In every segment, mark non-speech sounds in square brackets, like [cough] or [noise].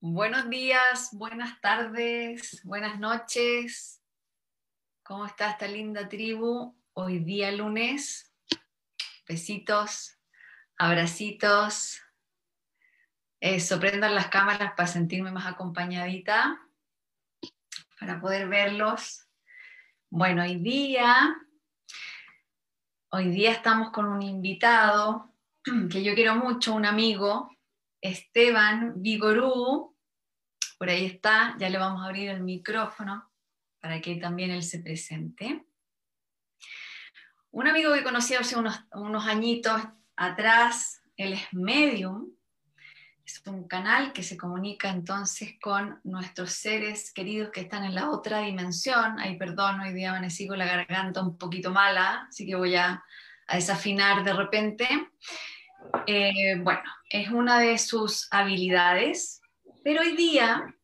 Buenos días, buenas tardes, buenas noches. ¿Cómo está esta linda tribu? Hoy día lunes. Besitos, abracitos. Eso, las cámaras para sentirme más acompañadita, para poder verlos. Bueno, hoy día, hoy día estamos con un invitado que yo quiero mucho, un amigo, Esteban Vigorú, por ahí está, ya le vamos a abrir el micrófono para que también él se presente. Un amigo que conocí hace unos, unos añitos atrás, él es medium, es un canal que se comunica entonces con nuestros seres queridos que están en la otra dimensión. Ay, perdón, hoy día amanecí con la garganta un poquito mala, así que voy a, a desafinar de repente. Eh, bueno, es una de sus habilidades, pero hoy día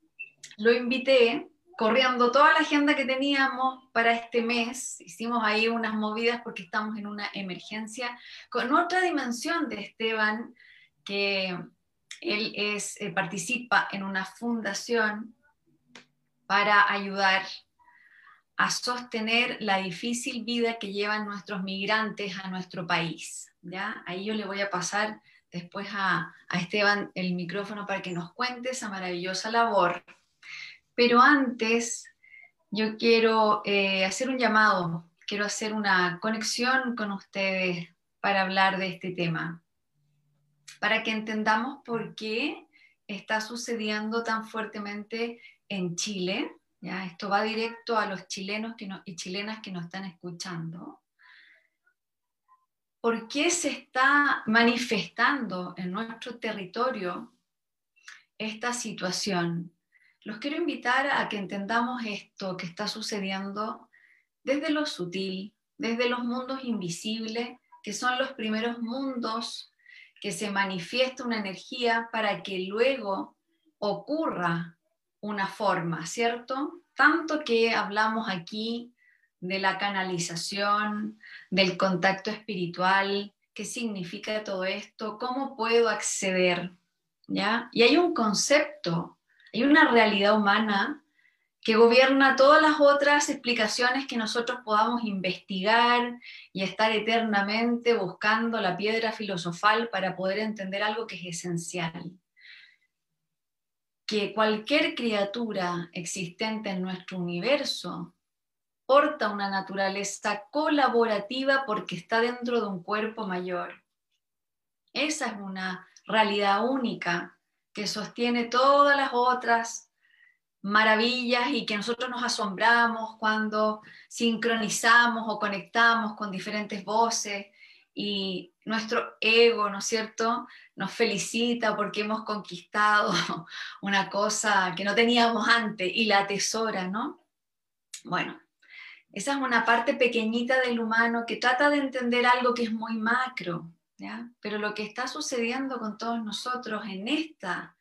lo invité corriendo toda la agenda que teníamos para este mes. Hicimos ahí unas movidas porque estamos en una emergencia con otra dimensión de Esteban, que él es, eh, participa en una fundación para ayudar a sostener la difícil vida que llevan nuestros migrantes a nuestro país. ¿Ya? Ahí yo le voy a pasar después a, Esteban el micrófono para que nos cuente esa maravillosa labor. Pero antes yo quiero eh, hacer un llamado, quiero hacer una conexión con ustedes para hablar de este tema, para que entendamos por qué está sucediendo tan fuertemente en Chile. ¿ya? Esto va directo a los chilenos y chilenas que nos están escuchando por qué se está manifestando en nuestro territorio esta situación. Los quiero invitar a que entendamos esto que está sucediendo desde lo sutil, desde los mundos invisibles, que son los primeros mundos que se manifiesta una energía para que luego ocurra una forma, ¿cierto? Tanto que hablamos aquí de la canalización, del contacto espiritual, qué significa todo esto, cómo puedo acceder, ¿ya? Y hay un concepto, hay una realidad humana que gobierna todas las otras explicaciones que nosotros podamos investigar y estar eternamente buscando la piedra filosofal para poder entender algo que es esencial. Que cualquier criatura existente en nuestro universo porta una naturaleza colaborativa porque está dentro de un cuerpo mayor. Esa es una realidad única que sostiene todas las otras maravillas y que nosotros nos asombramos cuando sincronizamos o conectamos con diferentes voces y nuestro ego, ¿no es cierto?, nos felicita porque hemos conquistado [laughs] una cosa que no teníamos antes y la atesora, ¿no? Bueno, esa es una parte pequeñita del humano que trata de entender algo que es muy macro. Pero lo que está sucediendo con todos nosotros en esta,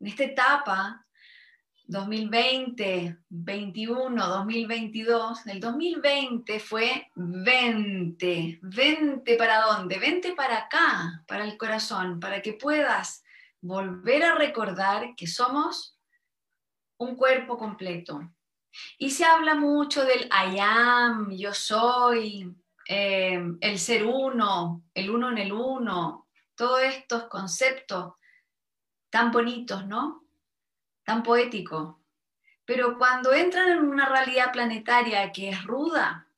en esta etapa 2020, 21, 2022, el 2020 fue 20. ¿20 para dónde? 20 para acá, para el corazón, para que puedas volver a recordar que somos un cuerpo completo, y se habla mucho del I am, yo soy, eh, el ser uno, el uno en el uno, todos estos conceptos tan bonitos, ¿no? Tan poéticos. Pero cuando entran en una realidad planetaria que es ruda,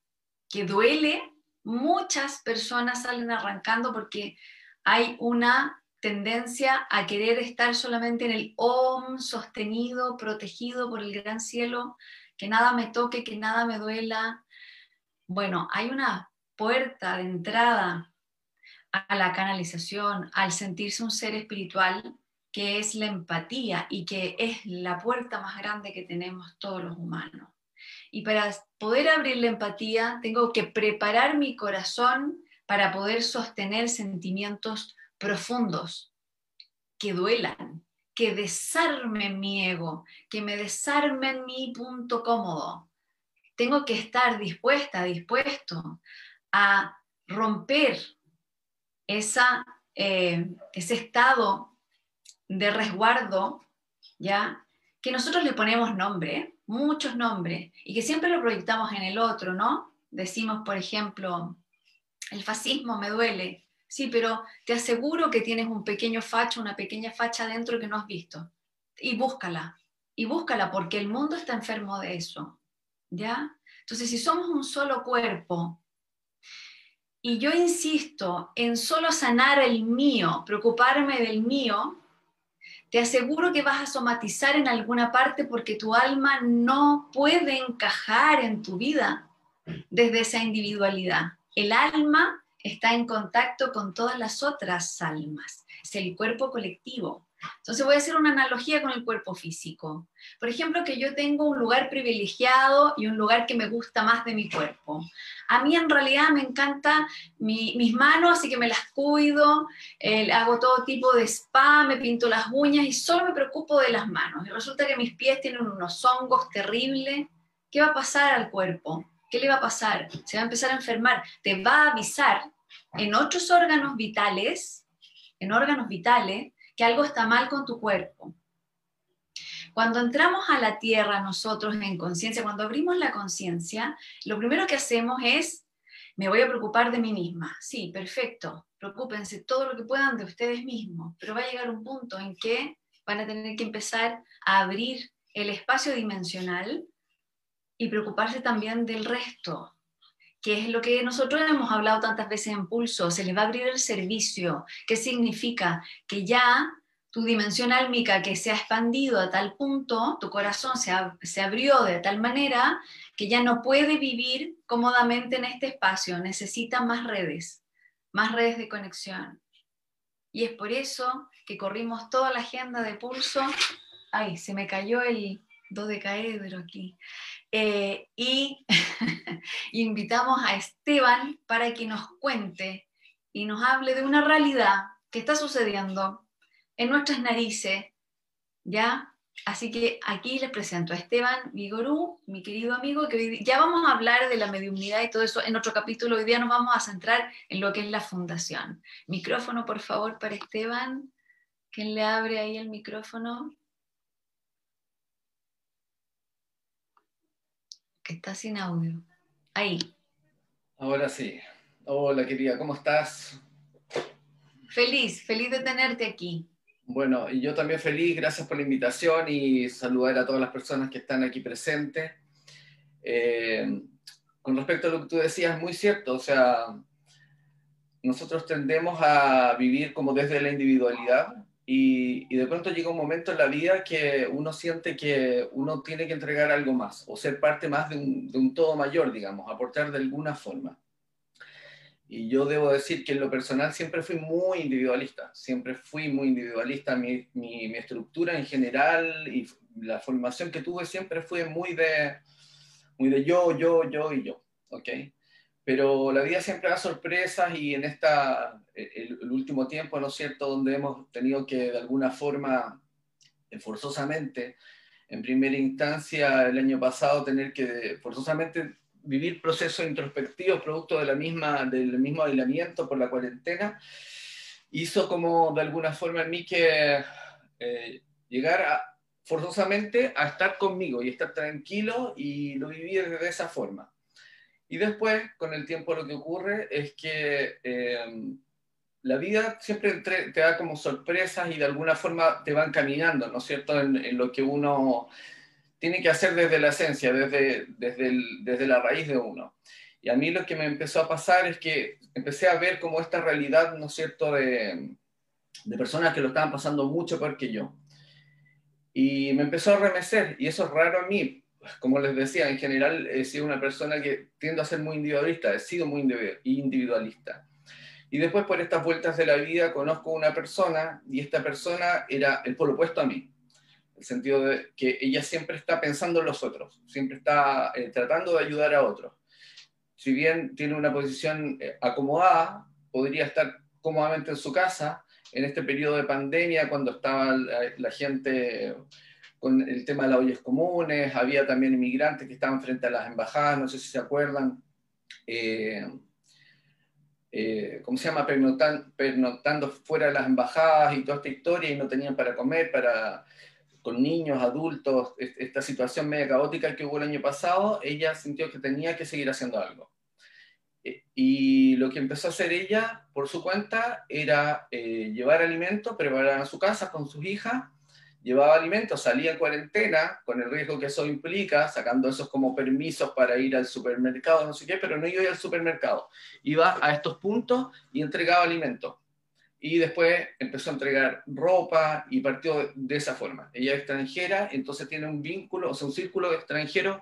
que duele, muchas personas salen arrancando porque hay una tendencia a querer estar solamente en el OM sostenido, protegido por el gran cielo, que nada me toque, que nada me duela. Bueno, hay una puerta de entrada a la canalización, al sentirse un ser espiritual, que es la empatía y que es la puerta más grande que tenemos todos los humanos. Y para poder abrir la empatía, tengo que preparar mi corazón para poder sostener sentimientos profundos que duelan, que desarmen mi ego, que me desarmen mi punto cómodo. Tengo que estar dispuesta, dispuesto a romper esa, eh, ese estado de resguardo ¿ya? Que nosotros le ponemos nombre, muchos nombres, y que siempre lo proyectamos en el otro, ¿no? Decimos, por ejemplo, el fascismo me duele. Sí, pero te aseguro que tienes un pequeño facho, una pequeña facha dentro que no has visto. Y búscala, y búscala, porque el mundo está enfermo de eso. ¿Ya? Entonces, si somos un solo cuerpo, y yo insisto en solo sanar el mío, preocuparme del mío, te aseguro que vas a somatizar en alguna parte porque tu alma no puede encajar en tu vida desde esa individualidad. El alma está en contacto con todas las otras almas, es el cuerpo colectivo. Entonces voy a hacer una analogía con el cuerpo físico. Por ejemplo, que yo tengo un lugar privilegiado y un lugar que me gusta más de mi cuerpo. A mí en realidad me encanta mis manos, así que me las cuido, hago todo tipo de spa, me pinto las uñas y solo me preocupo de las manos. Y resulta que mis pies tienen unos hongos terribles. ¿Qué va a pasar al cuerpo? ¿Qué le va a pasar? Se va a empezar a enfermar. Te va a avisar en otros órganos vitales, en órganos vitales, que algo está mal con tu cuerpo. Cuando entramos a la tierra nosotros en conciencia, cuando abrimos la conciencia, lo primero que hacemos es, me voy a preocupar de mí misma. Sí, perfecto, preocúpense todo lo que puedan de ustedes mismos, pero va a llegar un punto en que van a tener que empezar a abrir el espacio dimensional y preocuparse también del resto, que es lo que nosotros hemos hablado tantas veces en Pulso, se les va a abrir el servicio. ¿Qué significa? Que ya tu dimensión álmica que se ha expandido a tal punto, tu corazón se, se abrió de tal manera que ya no puede vivir cómodamente en este espacio, necesita más redes, más redes de conexión. Y es por eso que corrimos toda la agenda de Pulso. Ay, se me cayó el dodecaedro aquí. Eh, y [laughs] invitamos a Esteban para que nos cuente y nos hable de una realidad que está sucediendo en nuestras narices, ¿ya? Así que aquí les presento a Esteban Vigorú, mi querido amigo, que ya vamos a hablar de la mediunidad y todo eso en otro capítulo. Hoy día nos vamos a centrar en lo que es la fundación. Micrófono, por favor, para Esteban. ¿Quién le abre ahí el micrófono? Que está sin audio. Ahí. Ahora sí. Hola, querida, ¿cómo estás? Feliz, feliz de tenerte aquí. Bueno, y yo también feliz, gracias por la invitación y saludar a todas las personas que están aquí presentes. Eh, con respecto a lo que tú decías, muy cierto, o sea, nosotros tendemos a vivir como desde la individualidad y, de pronto llega un momento en la vida que uno siente que uno tiene que entregar algo más o ser parte más de un, todo mayor, digamos, aportar de alguna forma. Y yo debo decir que en lo personal siempre fui muy individualista, siempre fui muy individualista. Mi, mi, mi, estructura en general y la formación que tuve siempre fue muy de, muy de yo, yo, yo y yo. ¿ok? Pero la vida siempre da sorpresas y en esta, el, último tiempo, ¿no es cierto?, donde hemos tenido que de alguna forma, eh, forzosamente, en primera instancia el año pasado, tener que forzosamente vivir procesos introspectivos producto de la misma, del mismo aislamiento por la cuarentena, hizo como de alguna forma en mí que eh, llegar forzosamente a estar conmigo y estar tranquilo y lo viví de esa forma. Y después, con el tiempo, lo que ocurre es que eh, la vida siempre te da como sorpresas y de alguna forma te van caminando, ¿no es cierto?, en, lo que uno tiene que hacer desde la esencia, desde, desde, desde la raíz de uno. Y a mí lo que me empezó a pasar es que empecé a ver como esta realidad, ¿no es cierto?, de, de personas que lo estaban pasando mucho peor que yo. Y me empezó a remecer, y eso es raro a mí, como les decía, en general he sido una persona que tiendo a ser muy individualista, he sido muy individualista. Y después por estas vueltas de la vida conozco una persona y esta persona era el polo opuesto a mí. En el sentido de que ella siempre está pensando en los otros, siempre está eh, tratando de ayudar a otros. Si bien tiene una posición eh, acomodada, podría estar cómodamente en su casa en este periodo de pandemia cuando estaba la gente con el tema de las ollas comunes, había también inmigrantes que estaban frente a las embajadas, no sé si se acuerdan, eh, eh, ¿cómo se llama? Pernoctando, fuera de las embajadas y toda esta historia y no tenían para comer, para con niños, adultos, esta situación media caótica que hubo el año pasado, ella sintió que tenía que seguir haciendo algo. Eh, y lo que empezó a hacer ella por su cuenta era eh, llevar alimentos, preparar a su casa con sus hijas, llevaba alimentos, salía en cuarentena, con el riesgo que eso implica, sacando esos como permisos para ir al supermercado, no sé qué, pero no iba al supermercado. Iba a estos puntos y entregaba alimentos y después empezó a entregar ropa y partió de esa forma. Ella es extranjera, entonces tiene un vínculo, o sea, un círculo de extranjeros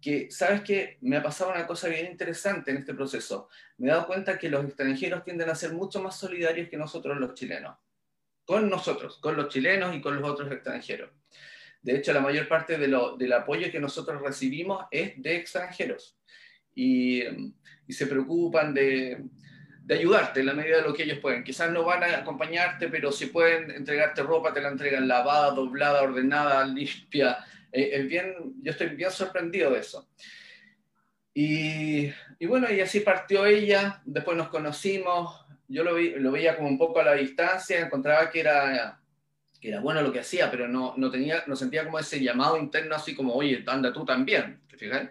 que, ¿sabes qué? Me ha pasado una cosa bien interesante en este proceso. Me he dado cuenta que los extranjeros tienden a ser mucho más solidarios que nosotros los chilenos. Con nosotros, con los chilenos y con los otros extranjeros. De hecho, la mayor parte del apoyo que nosotros recibimos es de extranjeros. Y, se preocupan de, ayudarte en la medida de lo que ellos pueden. Quizás no van a acompañarte, pero si pueden entregarte ropa, te la entregan lavada, doblada, ordenada, limpia. Eh, bien, yo estoy bien sorprendido de eso. Y, y, bueno, y así partió ella, después nos conocimos, yo lo, vi, lo veía como un poco a la distancia, encontraba que era, que era bueno lo que hacía, pero no, no, tenía, no sentía como ese llamado interno así como, oye, anda tú también, ¿te fijas?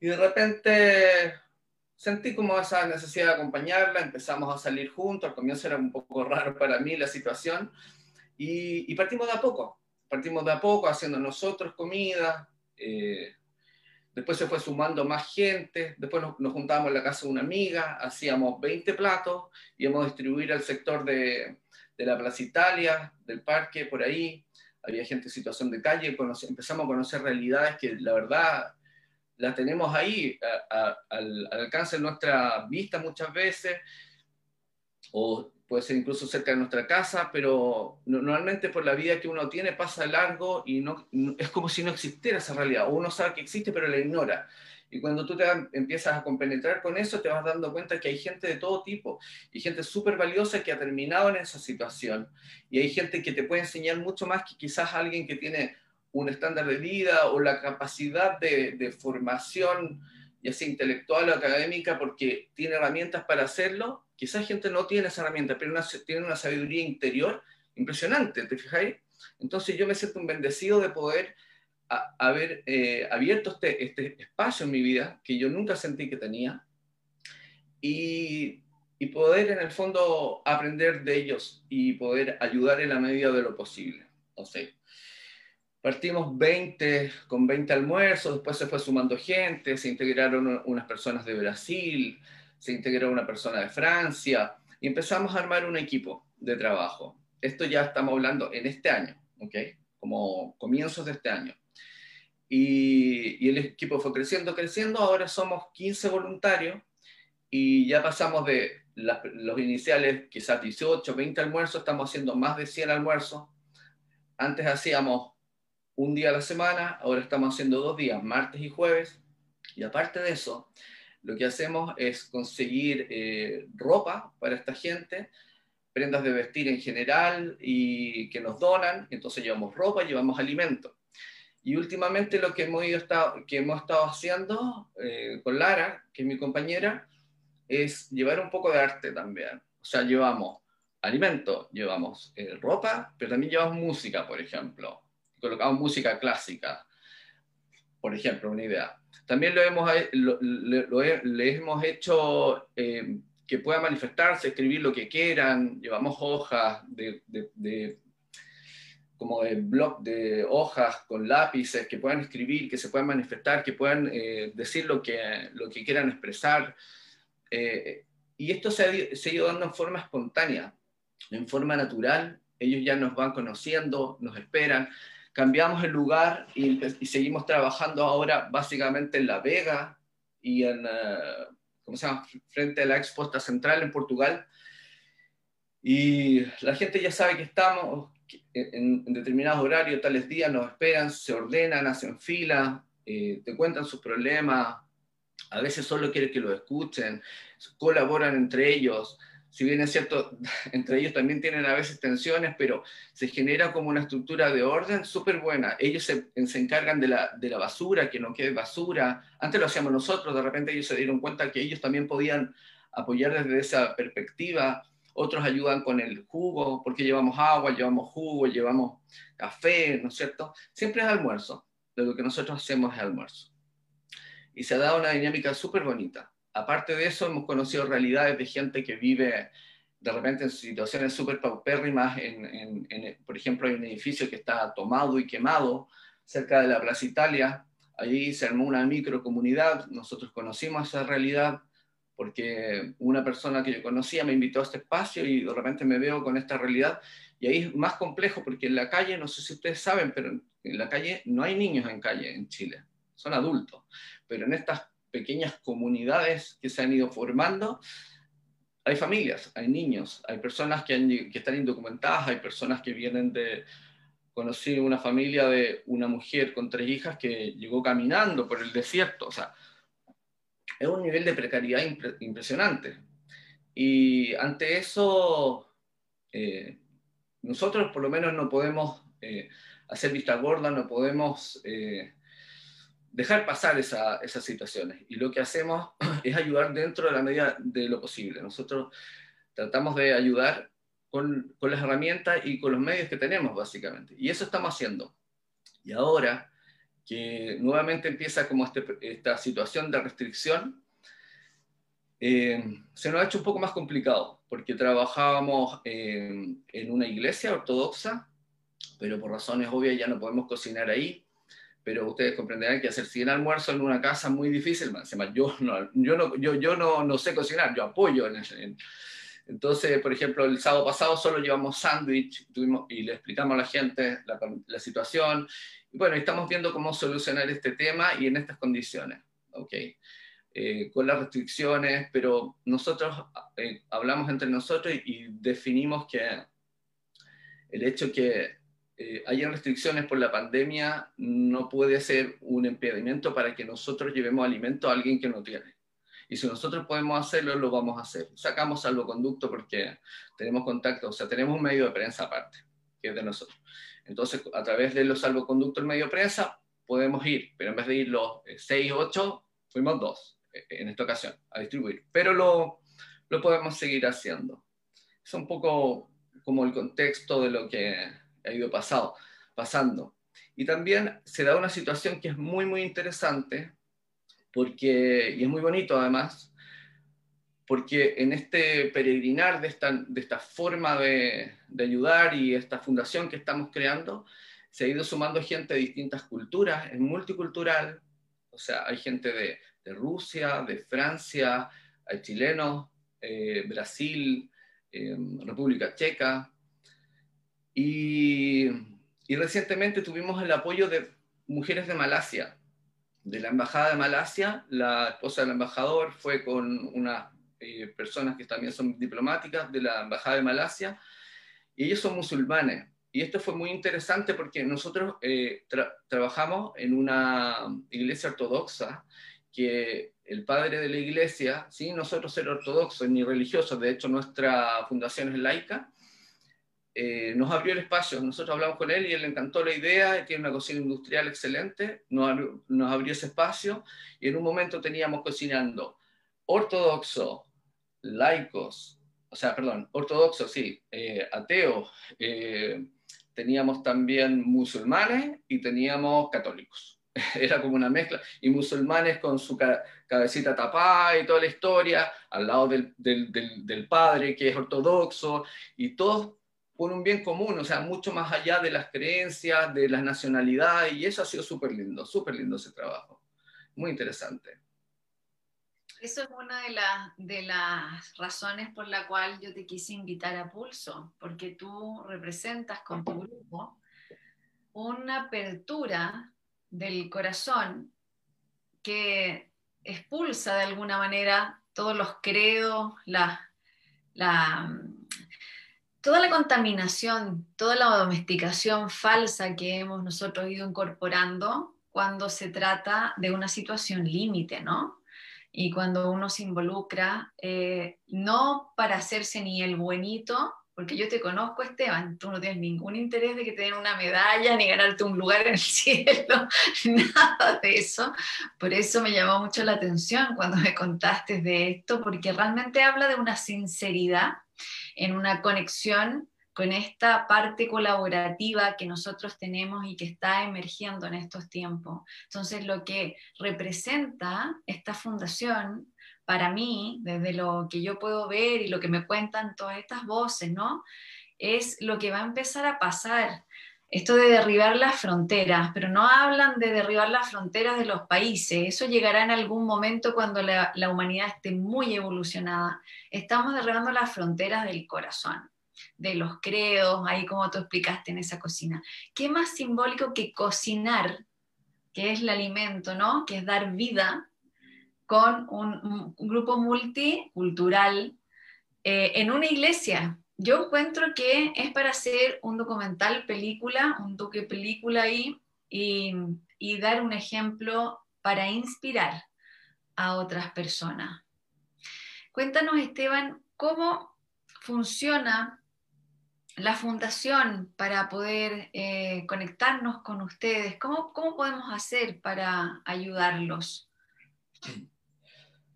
Y de repente sentí como esa necesidad de acompañarla, empezamos a salir juntos, al comienzo era un poco raro para mí la situación, y, partimos de a poco, partimos de a poco haciendo nosotros comida, eh, después se fue sumando más gente, después nos, juntábamos en la casa de una amiga, hacíamos 20 platos, íbamos a distribuir al sector de, de la Plaza Italia, del parque, por ahí, había gente en situación de calle, empezamos a conocer realidades que la verdad la tenemos ahí al, alcance de nuestra vista muchas veces, puede ser incluso cerca de nuestra casa, pero normalmente por la vida que uno tiene pasa largo y no, es como si no existiera esa realidad, uno sabe que existe pero la ignora. Y cuando tú te empiezas a compenetrar con eso, te vas dando cuenta que hay gente de todo tipo y gente súper valiosa que ha terminado en esa situación. Y hay gente que te puede enseñar mucho más que quizás alguien que tiene un estándar de vida o la capacidad de, formación, ya sea intelectual o académica, porque tiene herramientas para hacerlo. Quizás gente no tiene esa herramienta, pero tiene una sabiduría interior impresionante, ¿te fijáis? Entonces yo me siento un bendecido de poder haber eh, abierto este, este, espacio en mi vida que yo nunca sentí que tenía y, y poder en el fondo aprender de ellos y poder ayudar en la medida de lo posible. O sea, Partimos 20, con 20 almuerzos, después se fue sumando gente, se integraron unas personas de Brasil, se integró una persona de Francia y empezamos a armar un equipo de trabajo. Esto ya estamos hablando en este año, ¿ok? Como comienzos de este año. Y, el equipo fue creciendo, creciendo, ahora somos 15 voluntarios y ya pasamos de los iniciales, quizás 18, 20 almuerzos, estamos haciendo más de 100 almuerzos. Antes hacíamos un día a la semana, ahora estamos haciendo dos días, martes y jueves, y aparte de eso, lo que hacemos es conseguir eh, ropa para esta gente, prendas de vestir en general y que nos donan, entonces llevamos ropa, llevamos alimentos. Y últimamente lo que hemos, estado, que hemos estado haciendo eh, con Lara, que es mi compañera, es llevar un poco de arte también. O sea, llevamos alimentos, llevamos eh, ropa, pero también llevamos música, por ejemplo colocamos música clásica, por ejemplo, una idea. Como lo hemos, lo, le hemos hecho eh, que pueda manifestarse, escribir lo que quieran, llevamos hojas de, de, como de blog de hojas con lápices que puedan escribir, que se puedan manifestar, que puedan eh, decir lo que, lo que quieran expresar. Eh, y esto se ha, se ha, ido dando en forma espontánea, en forma natural. Ellos ya nos van conociendo, nos esperan cambiamos el lugar y, seguimos trabajando ahora básicamente en La Vega y en, uh, ¿cómo se llama?, frente a la Exposta Central en Portugal. Y la gente ya sabe que estamos en, determinados horarios, tales días, nos esperan, se ordenan, hacen fila, eh, te cuentan sus problemas, a veces solo quieren que lo escuchen, colaboran entre ellos, si bien es cierto, [laughs] entre ellos también tienen a veces tensiones, pero se genera como una estructura de orden súper buena. Ellos se, encargan de la, de la, basura, que no quede basura. Antes lo hacíamos nosotros, de repente ellos se dieron cuenta que ellos también podían apoyar desde esa perspectiva. otros ayudan con el jugo, porque llevamos agua, llevamos jugo, llevamos café, ¿no es cierto? Siempre es almuerzo, lo que nosotros hacemos es almuerzo. Y se ha dado una dinámica súper bonita. Aparte de eso, hemos conocido realidades de gente que vive de repente en situaciones súper paupérrimas, en, por ejemplo, hay un edificio que está tomado y quemado cerca de la Plaza Italia, allí se armó una microcomunidad, nosotros conocimos esa realidad porque una persona que yo conocía me invitó a este espacio y de repente me veo con esta realidad. Y ahí es más complejo porque en la calle, no sé si ustedes saben, pero en la calle no hay niños en calle en Chile, son adultos, pero en estas pequeñas comunidades que se han ido formando, hay familias, hay niños, hay personas que, están indocumentadas, hay personas que vienen de... Conocí una familia de una mujer con tres hijas que llegó caminando por el desierto, o sea, es un nivel de precariedad impresionante. Y ante eso, eh, nosotros por lo menos no podemos eh, hacer vista gorda, no podemos eh, dejar pasar esas situaciones. Y lo que hacemos [clears throat] es ayudar dentro de la medida de lo posible. Nosotros tratamos de ayudar con, con, las herramientas y con los medios que tenemos, básicamente. Y eso estamos haciendo. Y ahora que nuevamente empieza como este, esta situación de restricción, eh, se nos ha hecho un poco más complicado, porque trabajábamos en una iglesia ortodoxa, pero por razones obvias ya no podemos cocinar ahí, pero ustedes comprenderán que hacer 100 almuerzos en una casa es muy difícil, yo, no, yo, no, yo, yo no, no sé cocinar, yo apoyo en, en entonces, por ejemplo, el sábado pasado solo llevamos sándwich y le explicamos a la gente la, la, situación. Y bueno, estamos viendo cómo solucionar este tema y en estas condiciones. ¿okay? Eh, con las restricciones, pero nosotros eh, hablamos entre nosotros y, y, definimos que el hecho que eh, hayan restricciones por la pandemia no puede ser un impedimento para que nosotros llevemos alimento a alguien que no tiene. Y si nosotros podemos hacerlo, lo vamos a hacer. Sacamos salvoconducto porque tenemos contacto, o sea, tenemos un medio de prensa aparte, que es de nosotros. Entonces, a través de los salvoconductos del medio de prensa, podemos ir, pero en vez de ir los 6, 8, fuimos 2 eh, en esta ocasión a distribuir. Pero lo, lo podemos seguir haciendo. Es un poco como el contexto de lo que ha ido pasado, pasando. Y también se da una situación que es muy, muy interesante, porque, y es muy bonito además, porque en este peregrinar de esta, de esta forma de, de, ayudar y esta fundación que estamos creando, se ha ido sumando gente de distintas culturas, es multicultural, o sea, hay gente de, de Rusia, de Francia, hay chilenos, eh, Brasil, eh, República Checa, y, recientemente tuvimos el apoyo de mujeres de Malasia, de la Embajada de Malasia. La esposa del embajador fue con unas eh, personas que también son diplomáticas de la Embajada de Malasia, y ellos son musulmanes. Y esto fue muy interesante porque nosotros eh, trabajamos en una iglesia ortodoxa que el padre de la iglesia, ¿sí? nosotros ser ortodoxos ni religiosos, de hecho nuestra fundación es laica, eh, nos abrió el espacio. Nosotros hablamos con él y él le encantó la idea, tiene una cocina industrial excelente, nos abrió, nos abrió ese espacio y en un momento teníamos cocinando ortodoxo, laicos, o sea, perdón, ortodoxo, sí, eh, ateos, eh, teníamos también musulmanes y teníamos católicos. [laughs] Era como una mezcla, y musulmanes con su cabecita tapada y toda la historia, al lado del, del, del, del padre que es ortodoxo, y todos por un bien común, o sea, mucho más allá de las creencias, de las nacionalidades, y eso ha sido súper lindo, súper lindo ese trabajo, muy interesante. Eso es una de, de las razones por la cual yo te quise invitar a Pulso, porque tú representas con tu grupo una apertura del corazón que expulsa de alguna manera todos los credos, la, la toda la contaminación, toda la domesticación falsa que hemos nosotros ido incorporando cuando se trata de una situación límite, ¿no? Y cuando uno se involucra, eh, no para hacerse ni el buenito, porque yo te conozco, Esteban, tú no tienes ningún interés de que te den una medalla ni ganarte un lugar en el [laughs] cielo, nada de eso. Por eso me llamó mucho la atención cuando me contaste de esto, porque realmente habla de una sinceridad en una conexión con esta parte colaborativa que nosotros tenemos y que está emergiendo en estos tiempos. Entonces, lo que representa esta fundación para mí, desde lo que yo puedo ver y lo que me cuentan todas estas voces, ¿no? Es lo que va a empezar a pasar. Esto de derribar las fronteras, pero no hablan de derribar las fronteras de los países. Eso llegará en algún momento cuando la, humanidad esté muy evolucionada. Estamos derribando las fronteras del corazón de los credos, ahí como tú explicaste en esa cocina. ¿Qué más simbólico que cocinar, que es el alimento, ¿no? Que es dar vida con un, grupo multicultural eh, en una iglesia. Yo encuentro que es para hacer un documental, película, un toque película ahí y, y dar un ejemplo para inspirar a otras personas. Cuéntanos, Esteban, cómo funciona la fundación para poder eh, conectarnos con ustedes? ¿Cómo, ¿Cómo, podemos hacer para ayudarlos?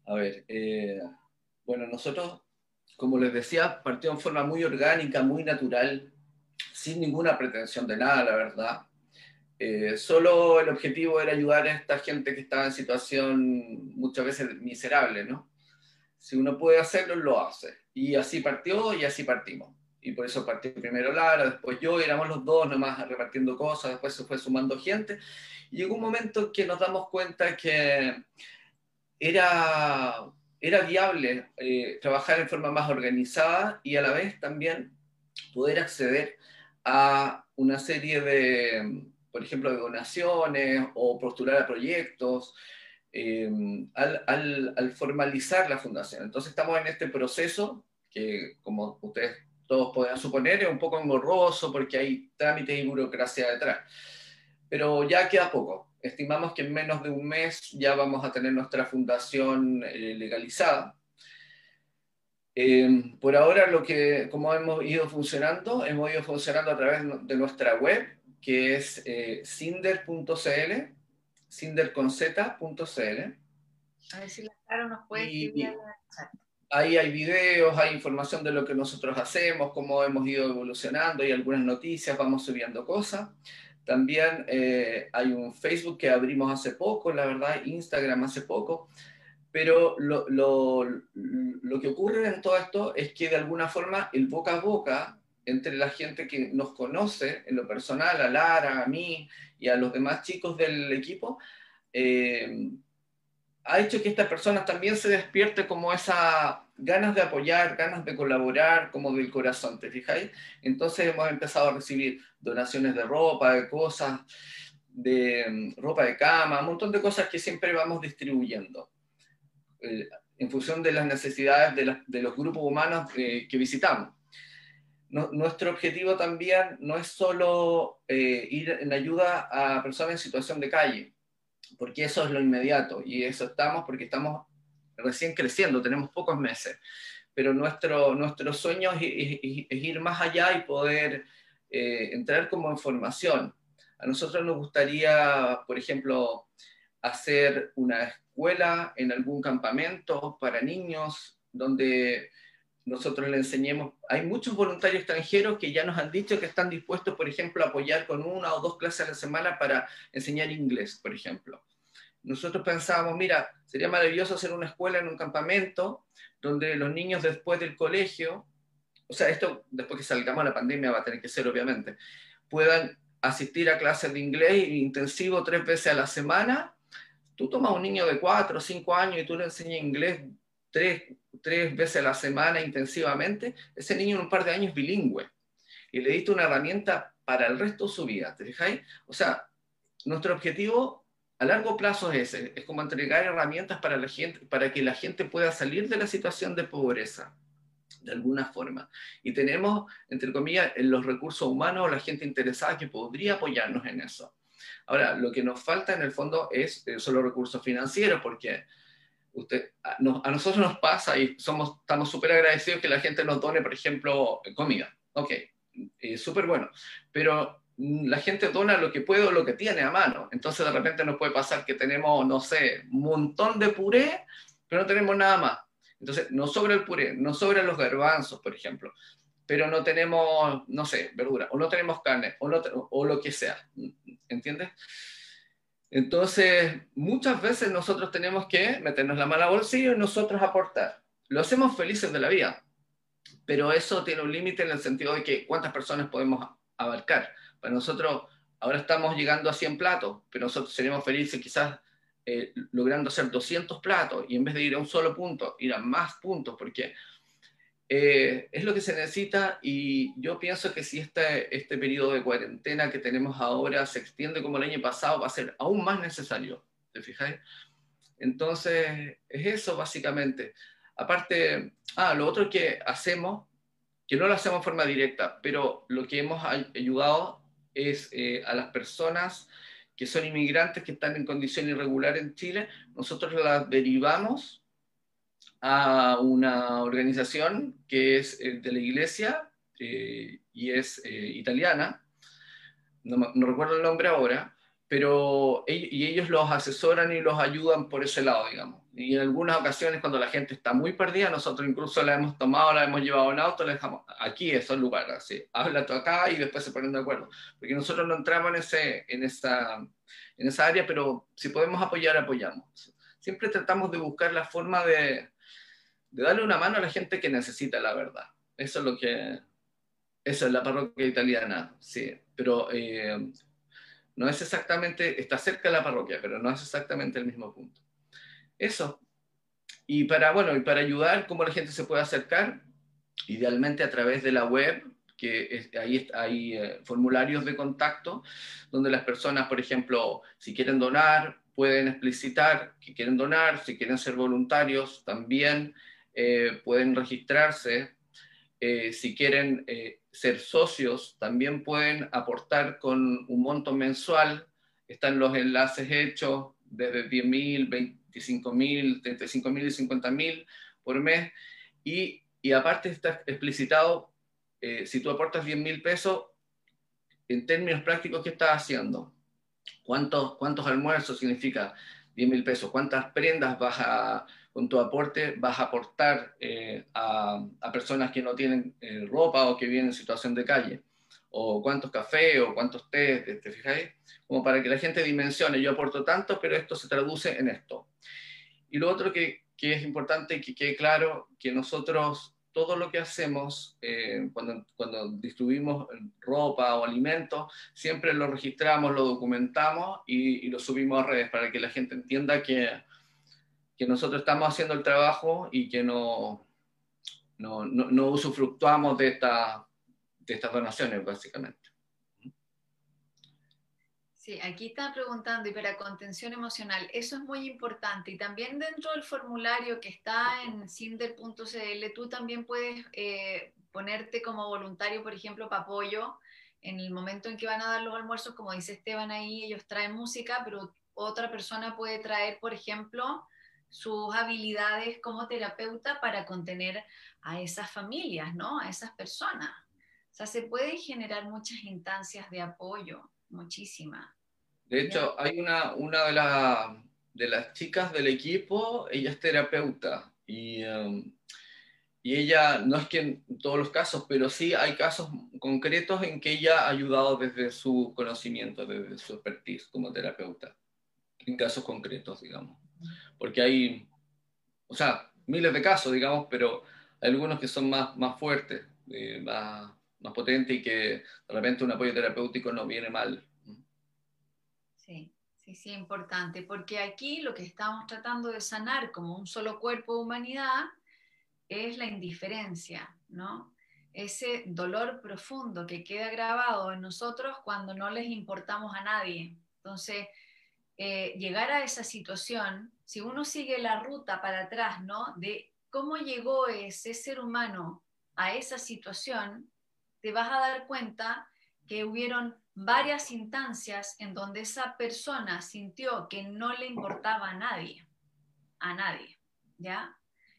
A ver, eh, bueno, nosotros, como les decía, partimos en forma muy orgánica, muy natural, sin ninguna pretensión de nada, la verdad. Eh, solo el objetivo era ayudar a esta gente que estaba en situación muchas veces miserable, ¿no? Si uno puede hacerlo, lo hace. Y así partió y así partimos y por eso partió primero Lara, después yo, y éramos los dos nomás repartiendo cosas, después se fue sumando gente. Y llegó un momento que nos damos cuenta que era, era viable eh, trabajar en forma más organizada y a la vez también poder acceder a una serie de, por ejemplo, de donaciones o postular a proyectos. Eh, al, al, al formalizar la fundación. Entonces estamos en este proceso que, como ustedes todos podrían suponer, es un poco engorroso porque hay trámites y burocracia detrás. Pero ya queda poco. Estimamos que en menos de un mes ya vamos a tener nuestra fundación eh, legalizada. Eh, por ahora, lo que, como hemos ido funcionando, hemos ido funcionando a través de nuestra web, que es eh, cinder.cl, cinderconz.cl. A ver si la nos puede escribir Ahí hay videos, hay información de lo que nosotros hacemos, cómo hemos ido evolucionando, hay algunas noticias, vamos subiendo cosas. También eh, hay un Facebook que abrimos hace poco, la verdad, Instagram hace poco, pero lo, lo, lo, que ocurre en todo esto es que de alguna forma el boca a boca entre la gente que nos conoce en lo personal, a Lara, a mí y a los demás chicos del equipo, eh, ha hecho que estas personas también se despierte como esa ganas de apoyar, ganas de colaborar, como del corazón, ¿te fijáis? Entonces hemos empezado a recibir donaciones de ropa, de cosas, de mm, ropa de cama, un montón de cosas que siempre vamos distribuyendo eh, en función de las necesidades de, los grupos humanos que visitamos. nuestro objetivo también no es solo eh, ir en ayuda a personas en situación de calle, porque eso es lo inmediato y eso estamos porque estamos recién creciendo, tenemos pocos meses, pero nuestro, nuestro sueño es, ir más allá y poder eh, entrar como información. A nosotros nos gustaría, por ejemplo, hacer una escuela en algún campamento para niños donde nosotros le enseñemos, hay muchos voluntarios extranjeros que ya nos han dicho que están dispuestos, por ejemplo, a apoyar con una o dos clases a la semana para enseñar inglés, por ejemplo. Nosotros pensábamos, mira, sería maravilloso hacer una escuela en un campamento donde los niños después del colegio, o sea, esto después que salgamos de la pandemia va a tener que ser obviamente, puedan asistir a clases de inglés intensivo tres veces a la semana. Tú tomas un niño de cuatro o cinco años y tú le enseñas inglés tres, tres veces a la semana intensivamente, ese niño en un par de años es bilingüe. Y le diste una herramienta para el resto de su vida, ¿te fijáis? O sea, nuestro objetivo a largo plazo es ese, es como entregar herramientas para, la gente, para que la gente pueda salir de la situación de pobreza, de alguna forma. Y tenemos, entre comillas, los recursos humanos, la gente interesada que podría apoyarnos en eso. Ahora, lo que nos falta en el fondo es, eh, son los recursos financieros, porque usted, a, nosotros nos pasa y somos, estamos súper agradecidos que la gente nos done, por ejemplo, comida. Ok, eh, súper bueno. Pero la gente dona lo que puede o lo que tiene a mano. Entonces de repente nos puede pasar que tenemos, no sé, un montón de puré, pero no tenemos nada más. Entonces, no sobra el puré, no sobran los garbanzos, por ejemplo, pero no tenemos, no sé, verdura, o no tenemos carne, o, o lo que sea, ¿entiendes? Entonces, muchas veces nosotros tenemos que meternos la mano al bolsillo y nosotros aportar. Lo hacemos felices de la vida, pero eso tiene un límite en el sentido de que cuántas personas podemos abarcar. Para nosotros, ahora estamos llegando a 100 platos, pero nosotros seríamos felices quizás eh, logrando hacer 200 platos y en vez de ir a un solo punto, ir a más puntos, porque eh, es lo que se necesita y yo pienso que si este, este periodo de cuarentena que tenemos ahora se extiende como el año pasado, va a ser aún más necesario, ¿te fijáis? Entonces, es eso básicamente. Aparte, ah, lo otro que hacemos, que no lo hacemos de forma directa, pero lo que hemos ayudado es eh, a las personas que son inmigrantes que están en condición irregular en Chile, nosotros las derivamos a una organización que es eh, de la iglesia eh, y es italiana, no, recuerdo el nombre ahora, pero y ellos los asesoran y los ayudan por ese lado, digamos. Y en algunas ocasiones cuando la gente está muy perdida, nosotros incluso la hemos tomado, la hemos llevado en auto, la dejamos aquí, es el lugar, así, habla tú acá y después se ponen de acuerdo. Porque nosotros no entramos en, ese, en, esa, en esa área, pero si podemos apoyar, apoyamos. Siempre tratamos de buscar la forma de, de darle una mano a la gente que necesita la verdad. Eso es lo que, eso es la parroquia italiana, sí, pero eh, no es exactamente, está cerca de la parroquia, pero no es exactamente el mismo punto. Eso. Y para, bueno, y para ayudar, cómo la gente se puede acercar, idealmente a través de la web, que ahí hay eh, formularios de contacto, donde las personas, por ejemplo, si quieren donar, pueden explicitar que quieren donar, si quieren ser voluntarios, también eh, pueden registrarse. Eh, si quieren ser socios, también pueden aportar con un monto mensual. Están los enlaces hechos desde 10.000, 25.000, 35.000 y 50.000 por mes. Y, y, aparte está explicitado, si tú aportas 10.000 pesos, en términos prácticos, ¿qué estás haciendo? ¿Cuántos, cuántos almuerzos significa 10.000 pesos? ¿Cuántas prendas vas a con tu aporte vas a aportar eh, a, personas que no tienen eh, ropa o que viven en situación de calle, o cuántos cafés o cuántos té, ¿te, te fijáis? Como para que la gente dimensione, yo aporto tanto, pero esto se traduce en esto. Y lo otro que, que es importante que quede claro, que nosotros todo lo que hacemos eh, cuando, cuando, distribuimos ropa o alimentos, siempre lo registramos, lo documentamos y, y, lo subimos a redes para que la gente entienda que, que nosotros estamos haciendo el trabajo y que no, no, no, usufructuamos de, esta, de estas donaciones, básicamente. Sí, aquí está preguntando, y para contención emocional, eso es muy importante. Y también dentro del formulario que está en cinder.cl, tú también puedes eh, ponerte como voluntario, por ejemplo, para apoyo. En el momento en que van a dar los almuerzos, como dice Esteban ahí, ellos traen música, pero otra persona puede traer, por ejemplo, sus habilidades como terapeuta para contener a esas familias, ¿no? A esas personas. O sea, se pueden generar muchas instancias de apoyo, muchísimas. De hecho, hay una, una de, de, las chicas del equipo, ella es terapeuta y, um, y ella, no es que en todos los casos, pero sí hay casos concretos en que ella ha ayudado desde su conocimiento, desde su expertise como terapeuta, en casos concretos, digamos porque hay, o sea, miles de casos, digamos, pero hay algunos que son más, más fuertes, eh, más, más potentes y que de repente un apoyo terapéutico no viene mal. Sí, sí, sí, importante, porque aquí lo que estamos tratando de sanar como un solo cuerpo de humanidad es la indiferencia, ¿no? Ese dolor profundo que queda grabado en nosotros cuando no les importamos a nadie. Entonces, eh, llegar a esa situación, si uno sigue la ruta para atrás, ¿no? De cómo llegó ese ser humano a esa situación, te vas a dar cuenta que hubieron varias instancias en donde esa persona sintió que no le importaba a nadie, a nadie, ¿ya?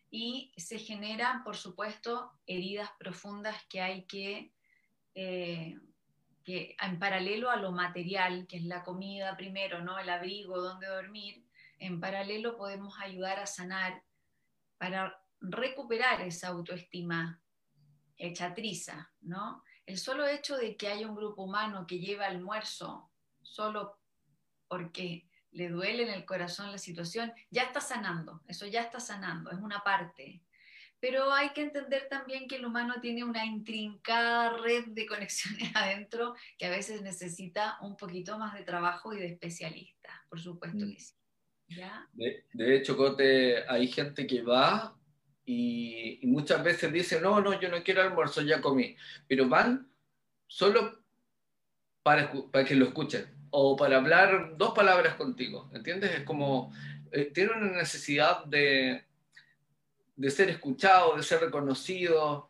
Y se generan, por supuesto, heridas profundas que hay que eh, que en paralelo a lo material, que es la comida primero, ¿no? el abrigo, donde dormir, en paralelo podemos ayudar a sanar para recuperar esa autoestima hecha triza, ¿no? El solo hecho de que haya un grupo humano que lleve almuerzo solo porque le duele en el corazón la situación, ya está sanando, eso ya está sanando, es una parte. Pero hay que entender también que el humano tiene una intrincada red de conexiones [laughs] adentro que a veces necesita un poquito más de trabajo y de especialistas, por supuesto mm. que sí. De, hecho, Cote, hay gente que va y, muchas veces dice, no, no, yo no quiero almuerzo, ya comí. Pero van solo para, para que lo escuchen o para hablar dos palabras contigo, ¿entiendes? Es como, eh, tiene una necesidad de, de ser escuchado, de ser reconocido.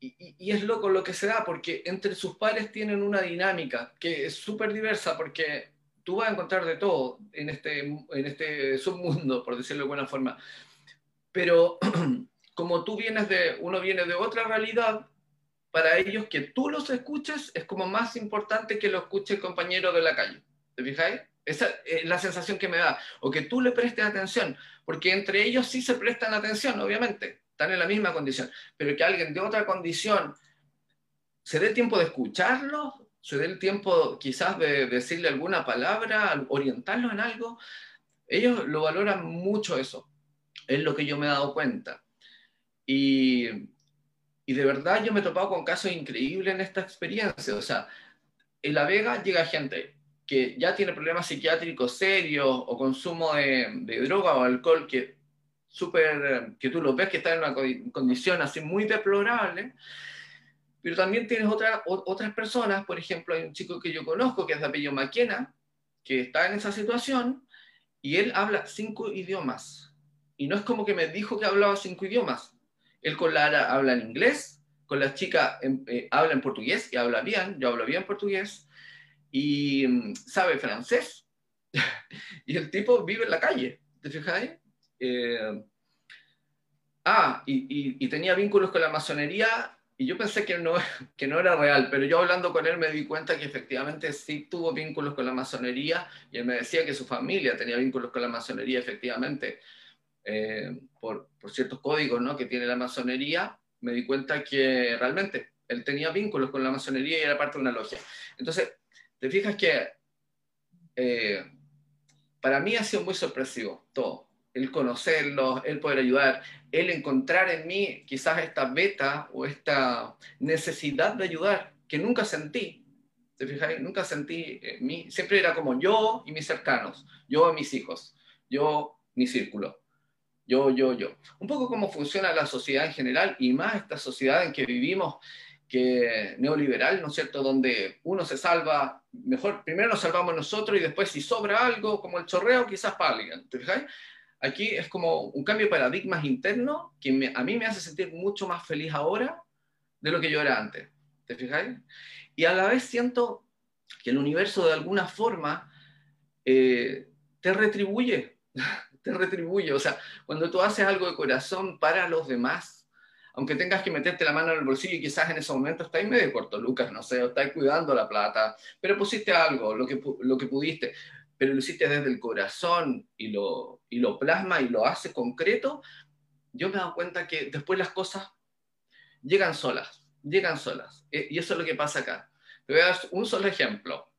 Y, y, es loco lo que se da, porque entre sus pares tienen una dinámica que es súper diversa, porque tú vas a encontrar de todo en este, en este submundo, por decirlo de buena forma. Pero [clears throat] como tú vienes de, uno viene de otra realidad, para ellos que tú los escuches es como más importante que lo escuche el compañero de la calle. ¿Te fijáis? Esa es la sensación que me da. O que tú le prestes atención, porque entre ellos sí se prestan atención, obviamente, están en la misma condición, pero que alguien de otra condición se dé tiempo de escucharlo, se dé el tiempo quizás de decirle alguna palabra, orientarlo en algo, ellos lo valoran mucho eso. Es lo que yo me he dado cuenta. Y, y de verdad yo me he topado con casos increíbles en esta experiencia. O sea, en La Vega llega gente que ya tiene problemas psiquiátricos serios o consumo de, de droga o alcohol que, super, que tú lo ves que está en una condición así muy deplorable pero también tienes otra, otras personas, por ejemplo, hay un chico que yo conozco que es de apellido Maquena, que está en esa situación y él habla cinco idiomas. Y no es como que me dijo que hablaba cinco idiomas. Él con Lara habla en inglés, con la chica eh, habla en portugués y habla bien, yo hablo bien portugués, y mm, sabe francés. [laughs] y el tipo vive en la calle, ¿te fijas eh, ah, y, y tenía vínculos con la masonería y yo pensé que no, [laughs] que no era real, pero yo hablando con él me di cuenta que efectivamente sí tuvo vínculos con la masonería y él me decía que su familia tenía vínculos con la masonería, efectivamente, eh, por, por, ciertos códigos ¿no? que tiene la masonería, me di cuenta que realmente él tenía vínculos con la masonería y era parte de una logia. Entonces, te fijas que eh, para mí ha sido muy sorpresivo todo el conocerlos, el poder ayudar, el encontrar en mí quizás esta beta o esta necesidad de ayudar que nunca sentí. ¿Te fijáis? Nunca sentí en mí. Siempre era como yo y mis cercanos, yo y mis hijos, yo, mi círculo, yo, yo, yo. Un poco cómo funciona la sociedad en general y más esta sociedad en que vivimos, que neoliberal, ¿no es cierto? Donde uno se salva, mejor, primero nos salvamos nosotros y después si sobra algo, como el chorreo, quizás para alguien. ¿Te fijáis? Aquí es como un cambio de paradigmas interno que a mí me hace sentir mucho más feliz ahora de lo que yo era antes. ¿Te fijáis? Y a la vez siento que el universo de alguna forma eh, te retribuye, [laughs] te retribuye. O sea, cuando tú haces algo de corazón para los demás, aunque tengas que meterte la mano en el bolsillo y quizás en ese momento estás medio corto, Lucas, no sé, o estás cuidando la plata, pero pusiste algo, lo que, lo que pudiste pero lo hiciste desde el corazón y lo, y lo plasma y lo hace concreto, yo me he dado cuenta que después las cosas llegan solas, llegan solas. E, y eso es lo que pasa acá. Te voy a dar un solo ejemplo,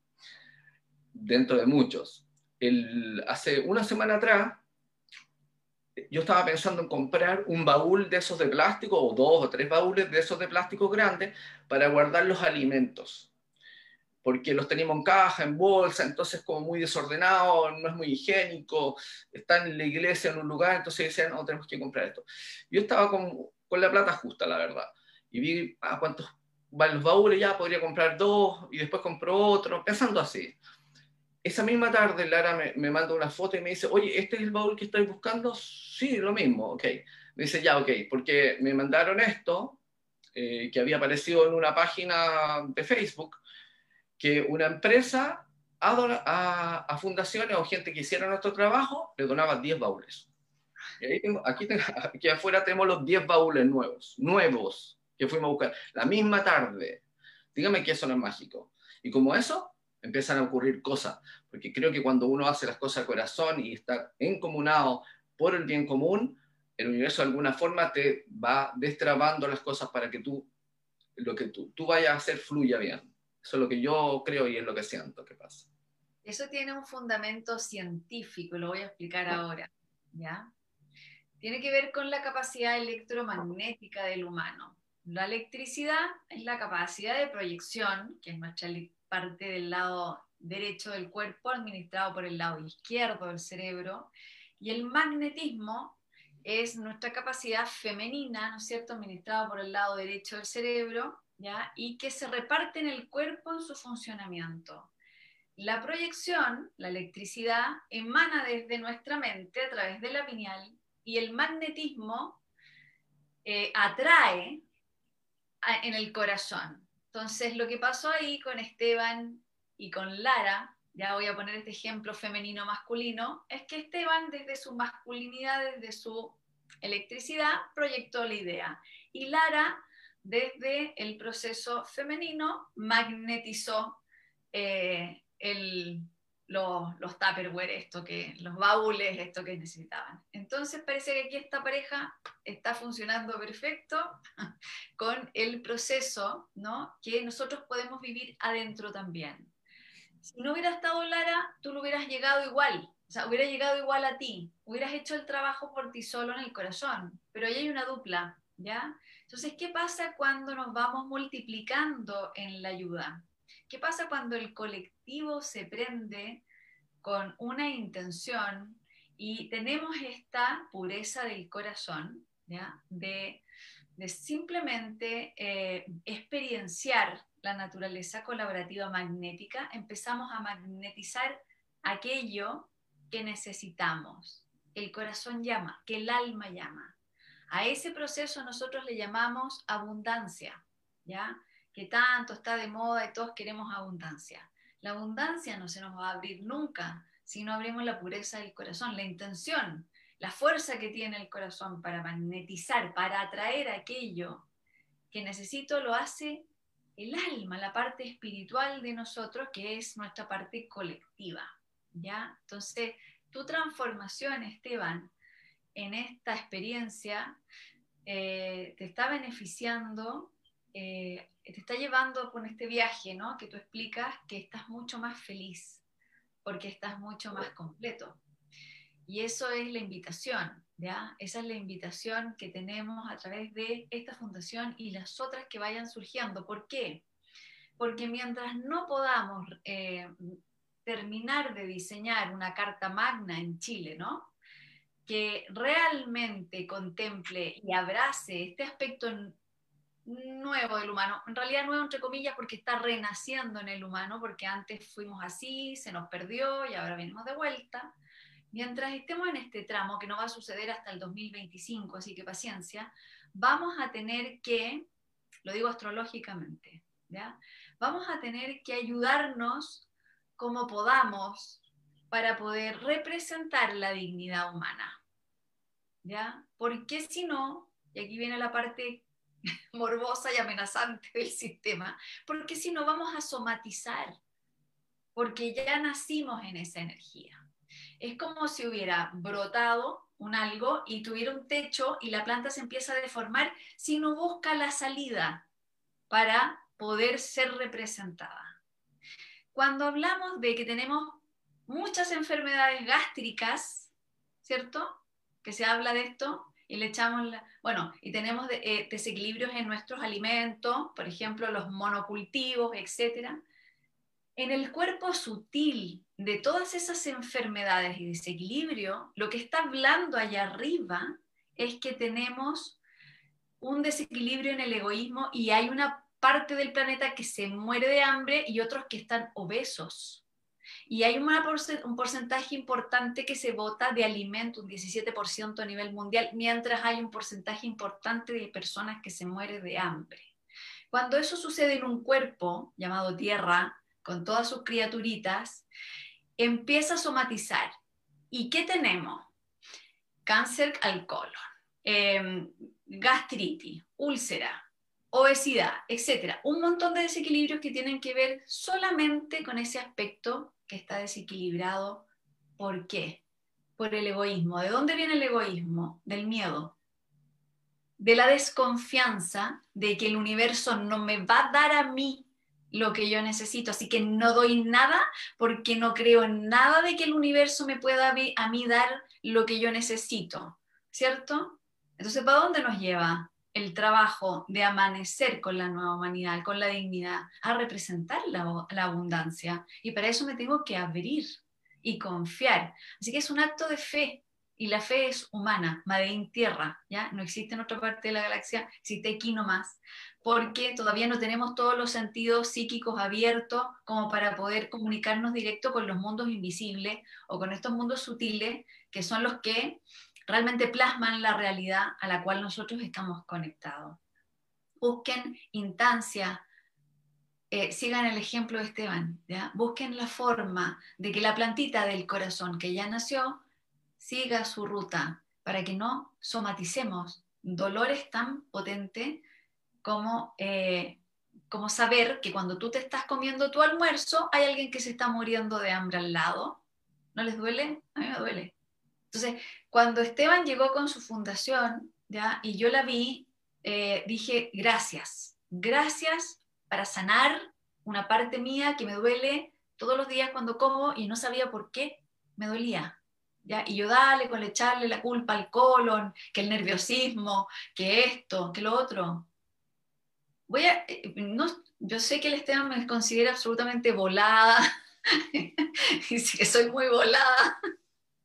dentro de muchos. El, hace una semana atrás, yo estaba pensando en comprar un baúl de esos de plástico, o dos o tres baúles de esos de plástico grandes, para guardar los alimentos porque los teníamos en caja, en bolsa, entonces como muy desordenado, no es muy higiénico, está en la iglesia en un lugar, entonces decían, no, tenemos que comprar esto. Yo estaba con, con la plata justa, la verdad, y vi a ah, cuántos van los baúles, ya podría comprar dos, y después compró otro, pensando así. Esa misma tarde Lara me, me manda una foto y me dice, oye, ¿este es el baúl que estoy buscando? Sí, lo mismo, ok. Me dice, ya, ok, porque me mandaron esto, eh, que había aparecido en una página de Facebook, que una empresa a, a, fundaciones o gente que hiciera nuestro trabajo le donaba 10 baúles. aquí, [laughs] aquí afuera tenemos los 10 baúles nuevos, nuevos, que fuimos a buscar la misma tarde. Dígame que eso no es mágico. Y como eso, empiezan a ocurrir cosas, porque creo que cuando uno hace las cosas de corazón y está encomunado por el bien común, el universo de alguna forma te va destrabando las cosas para que tú, lo que tú, tú vayas a hacer fluya bien. Eso es lo que yo creo y es lo que siento que pasa. Eso tiene un fundamento científico, lo voy a explicar ahora, ¿ya? Tiene que ver con la capacidad electromagnética del humano. La electricidad es la capacidad de proyección, que es nuestra parte del lado derecho del cuerpo, administrado por el lado izquierdo del cerebro, y el magnetismo es nuestra capacidad femenina, ¿no es cierto?, administrada por el lado derecho del cerebro, Y que se reparte en el cuerpo en su funcionamiento. La proyección, la electricidad, emana desde nuestra mente a través de la pineal y el magnetismo eh, atrae en el corazón. Entonces, lo que pasó ahí con Esteban y con Lara, ya voy a poner este ejemplo femenino-masculino, es que Esteban desde su masculinidad, desde su electricidad, proyectó la idea. Y Lara, desde el proceso femenino, magnetizó eh, el, los, Tupperware, esto que, los baúles, esto que necesitaban. Entonces parece que aquí esta pareja está funcionando perfecto [laughs] con el proceso ¿no? que nosotros podemos vivir adentro también. Si no hubiera estado Lara, tú lo hubieras llegado igual, o sea, hubiera llegado igual a ti, hubieras hecho el trabajo por ti solo en el corazón, pero ahí hay una dupla, ¿ya? Entonces, ¿qué pasa cuando nos vamos multiplicando en la ayuda? ¿Qué pasa cuando el colectivo se prende con una intención y tenemos esta pureza del corazón, De, simplemente eh, experienciar la naturaleza colaborativa magnética, empezamos a magnetizar aquello que necesitamos. El corazón llama, que el alma llama. A ese proceso nosotros le llamamos abundancia, ¿ya? que tanto está de moda y todos queremos abundancia. La abundancia no se nos va a abrir nunca si no abrimos la pureza del corazón, la intención, la fuerza que tiene el corazón para magnetizar, para atraer aquello que necesito, lo hace el alma, la parte espiritual de nosotros, que es nuestra parte colectiva. ¿ya? Entonces, tu transformación, Esteban, en esta experiencia eh, te está beneficiando eh, te está llevando con este viaje, ¿no? Que tú explicas que estás mucho más feliz, porque estás mucho más completo. Y eso es la invitación, ¿ya? Esa es la invitación que tenemos a través de esta fundación y las otras que vayan surgiendo. ¿Por qué? Porque mientras no podamos eh, terminar de diseñar una carta magna en Chile, ¿no? Que realmente contemple y abrace este aspecto nuevo del humano. En realidad nuevo entre comillas porque está renaciendo en el humano, porque antes fuimos así, se nos perdió y ahora venimos de vuelta. Mientras estemos en este tramo, que no va a suceder hasta el 2025, así que paciencia, vamos a tener que, lo digo astrológicamente, ¿ya? vamos a tener que ayudarnos como podamos para poder representar la dignidad humana. ¿Ya? Porque si no, y aquí viene la parte [laughs] morbosa y amenazante del sistema, porque si no vamos a somatizar, porque ya nacimos en esa energía. Es como si hubiera brotado un algo y tuviera un techo y la planta se empieza a deformar si no busca la salida para poder ser representada. Cuando hablamos de que tenemos muchas enfermedades gástricas, ¿cierto? Que se habla de esto, y le echamos, la, bueno, y tenemos eh, desequilibrios en nuestros alimentos, por ejemplo, los monocultivos, etc. En el cuerpo sutil de todas esas enfermedades y desequilibrio, lo que está hablando allá arriba es que tenemos un desequilibrio en el egoísmo y hay una parte del planeta que se muere de hambre y otros que están obesos. Y hay un porcentaje importante que se vota de alimento, un 17% a nivel mundial, mientras hay un porcentaje importante de personas que se mueren de hambre. Cuando eso sucede en un cuerpo llamado Tierra, con todas sus criaturitas, empieza a somatizar. ¿Y qué tenemos? Cáncer al colon, em, gastritis, úlcera, obesidad, etc. Un montón de desequilibrios que tienen que ver solamente con ese aspecto está desequilibrado. ¿Por qué? por el egoísmo. ¿De dónde viene el egoísmo? Del miedo, de la desconfianza de que el universo no me va a dar a mí lo que yo necesito, así que no doy nada porque no creo en nada de que el universo me pueda a mí dar lo que yo necesito, ¿cierto? Entonces, ¿para dónde nos lleva el trabajo de amanecer con la nueva humanidad, con la dignidad, a representar la, abundancia? Y para eso me tengo que abrir y confiar. Así que es un acto de fe, y la fe es humana, Made Tierra, ¿ya? No existe en otra parte de la galaxia, existe aquí nomás, porque todavía no tenemos todos los sentidos psíquicos abiertos como para poder comunicarnos directo con los mundos invisibles o con estos mundos sutiles que son los que realmente plasman la realidad a la cual nosotros estamos conectados. Busquen instancias, eh, sigan el ejemplo de Esteban, busquen la forma de que la plantita del corazón que ya nació siga su ruta para que no somaticemos dolores tan potentes como, eh, como saber que cuando tú te estás comiendo tu almuerzo hay alguien que se está muriendo de hambre al lado. ¿No les duele? A mí me duele. Entonces, cuando Esteban llegó con su fundación, ¿ya? y yo la vi, eh, dije, gracias, gracias para sanar una parte mía que me duele todos los días cuando como y no sabía por qué me dolía. ¿Ya? Y yo dale con echarle la culpa al colon, que el nerviosismo, que esto, que lo otro. Voy a, eh, no, yo sé que el Esteban me considera absolutamente volada, [laughs] y que soy muy volada,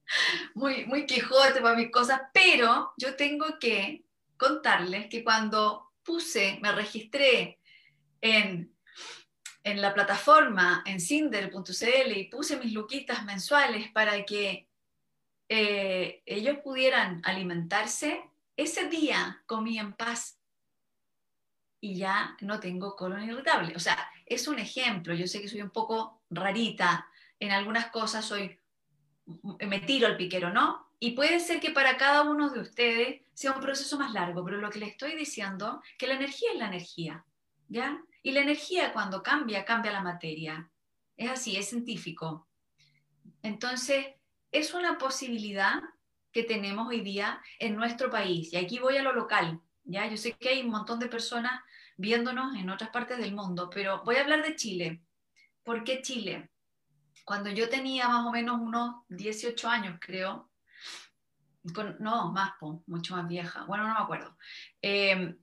[laughs] muy, muy quijote para mis cosas, pero yo tengo que contarles que cuando puse, me registré en, en la plataforma, en cinder.cl, y puse mis luquitas mensuales para que eh, ellos pudieran alimentarse, ese día comí en paz y ya no tengo colon irritable. O sea, es un ejemplo. Yo sé que soy un poco rarita. En algunas cosas soy me tiro al piquero, ¿no? Y puede ser que para cada uno de ustedes sea un proceso más largo, pero lo que le estoy diciendo, que la energía es la energía, ¿ya? Y la energía cuando cambia, cambia la materia. Es así, es científico. Entonces, es una posibilidad que tenemos hoy día en nuestro país. Y aquí voy a lo local, ¿ya? Yo sé que hay un montón de personas viéndonos en otras partes del mundo, pero voy a hablar de Chile. ¿Por qué Chile? Cuando yo tenía más o menos unos 18 años, creo, no, más, mucho más vieja, bueno, no me acuerdo, em,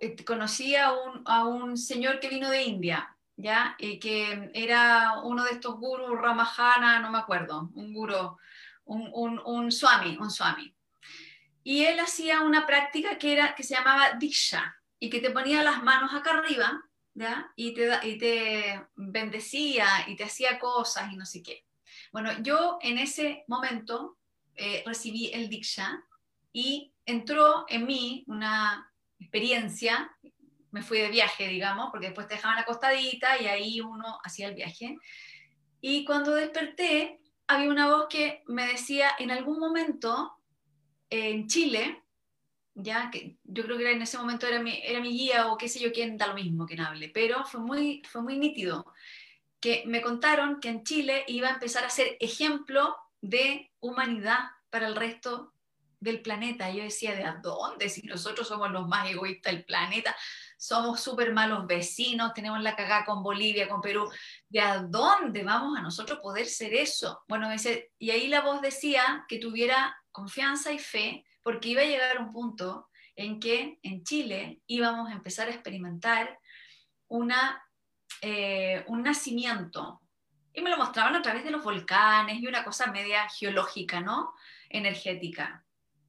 eh, conocí a un, a un, señor que vino de India, ¿ya? y que era uno de estos gurus, Ramajana, no me acuerdo, un guru, un, un, un swami, un swami. Y él hacía una práctica que, era, que se llamaba Diksha, y que te ponía las manos acá arriba y te, y te bendecía y te hacía cosas y no sé qué. Bueno, yo en ese momento eh, recibí el Diksha y entró en mí una experiencia, me fui de viaje, digamos, porque después te dejaban acostadita y ahí uno hacía el viaje. Y cuando desperté, había una voz que me decía, en algún momento en Chile ya que yo creo que en ese momento era mi, era mi guía o qué sé yo quién, da lo mismo que hable, pero fue muy, fue muy nítido que me contaron que en Chile iba a empezar a ser ejemplo de humanidad para el resto del planeta. Yo decía, ¿de dónde? Si nosotros somos los más egoístas del planeta, somos súper malos vecinos, tenemos la cagada con Bolivia, con Perú, ¿de a dónde vamos a nosotros poder ser eso? Bueno, y ahí la voz decía que tuviera confianza y fe porque iba a llegar un punto en que en Chile íbamos a empezar a experimentar una, eh, un nacimiento. Y me lo mostraban a través de los volcanes y una cosa media geológica, ¿no? Energética.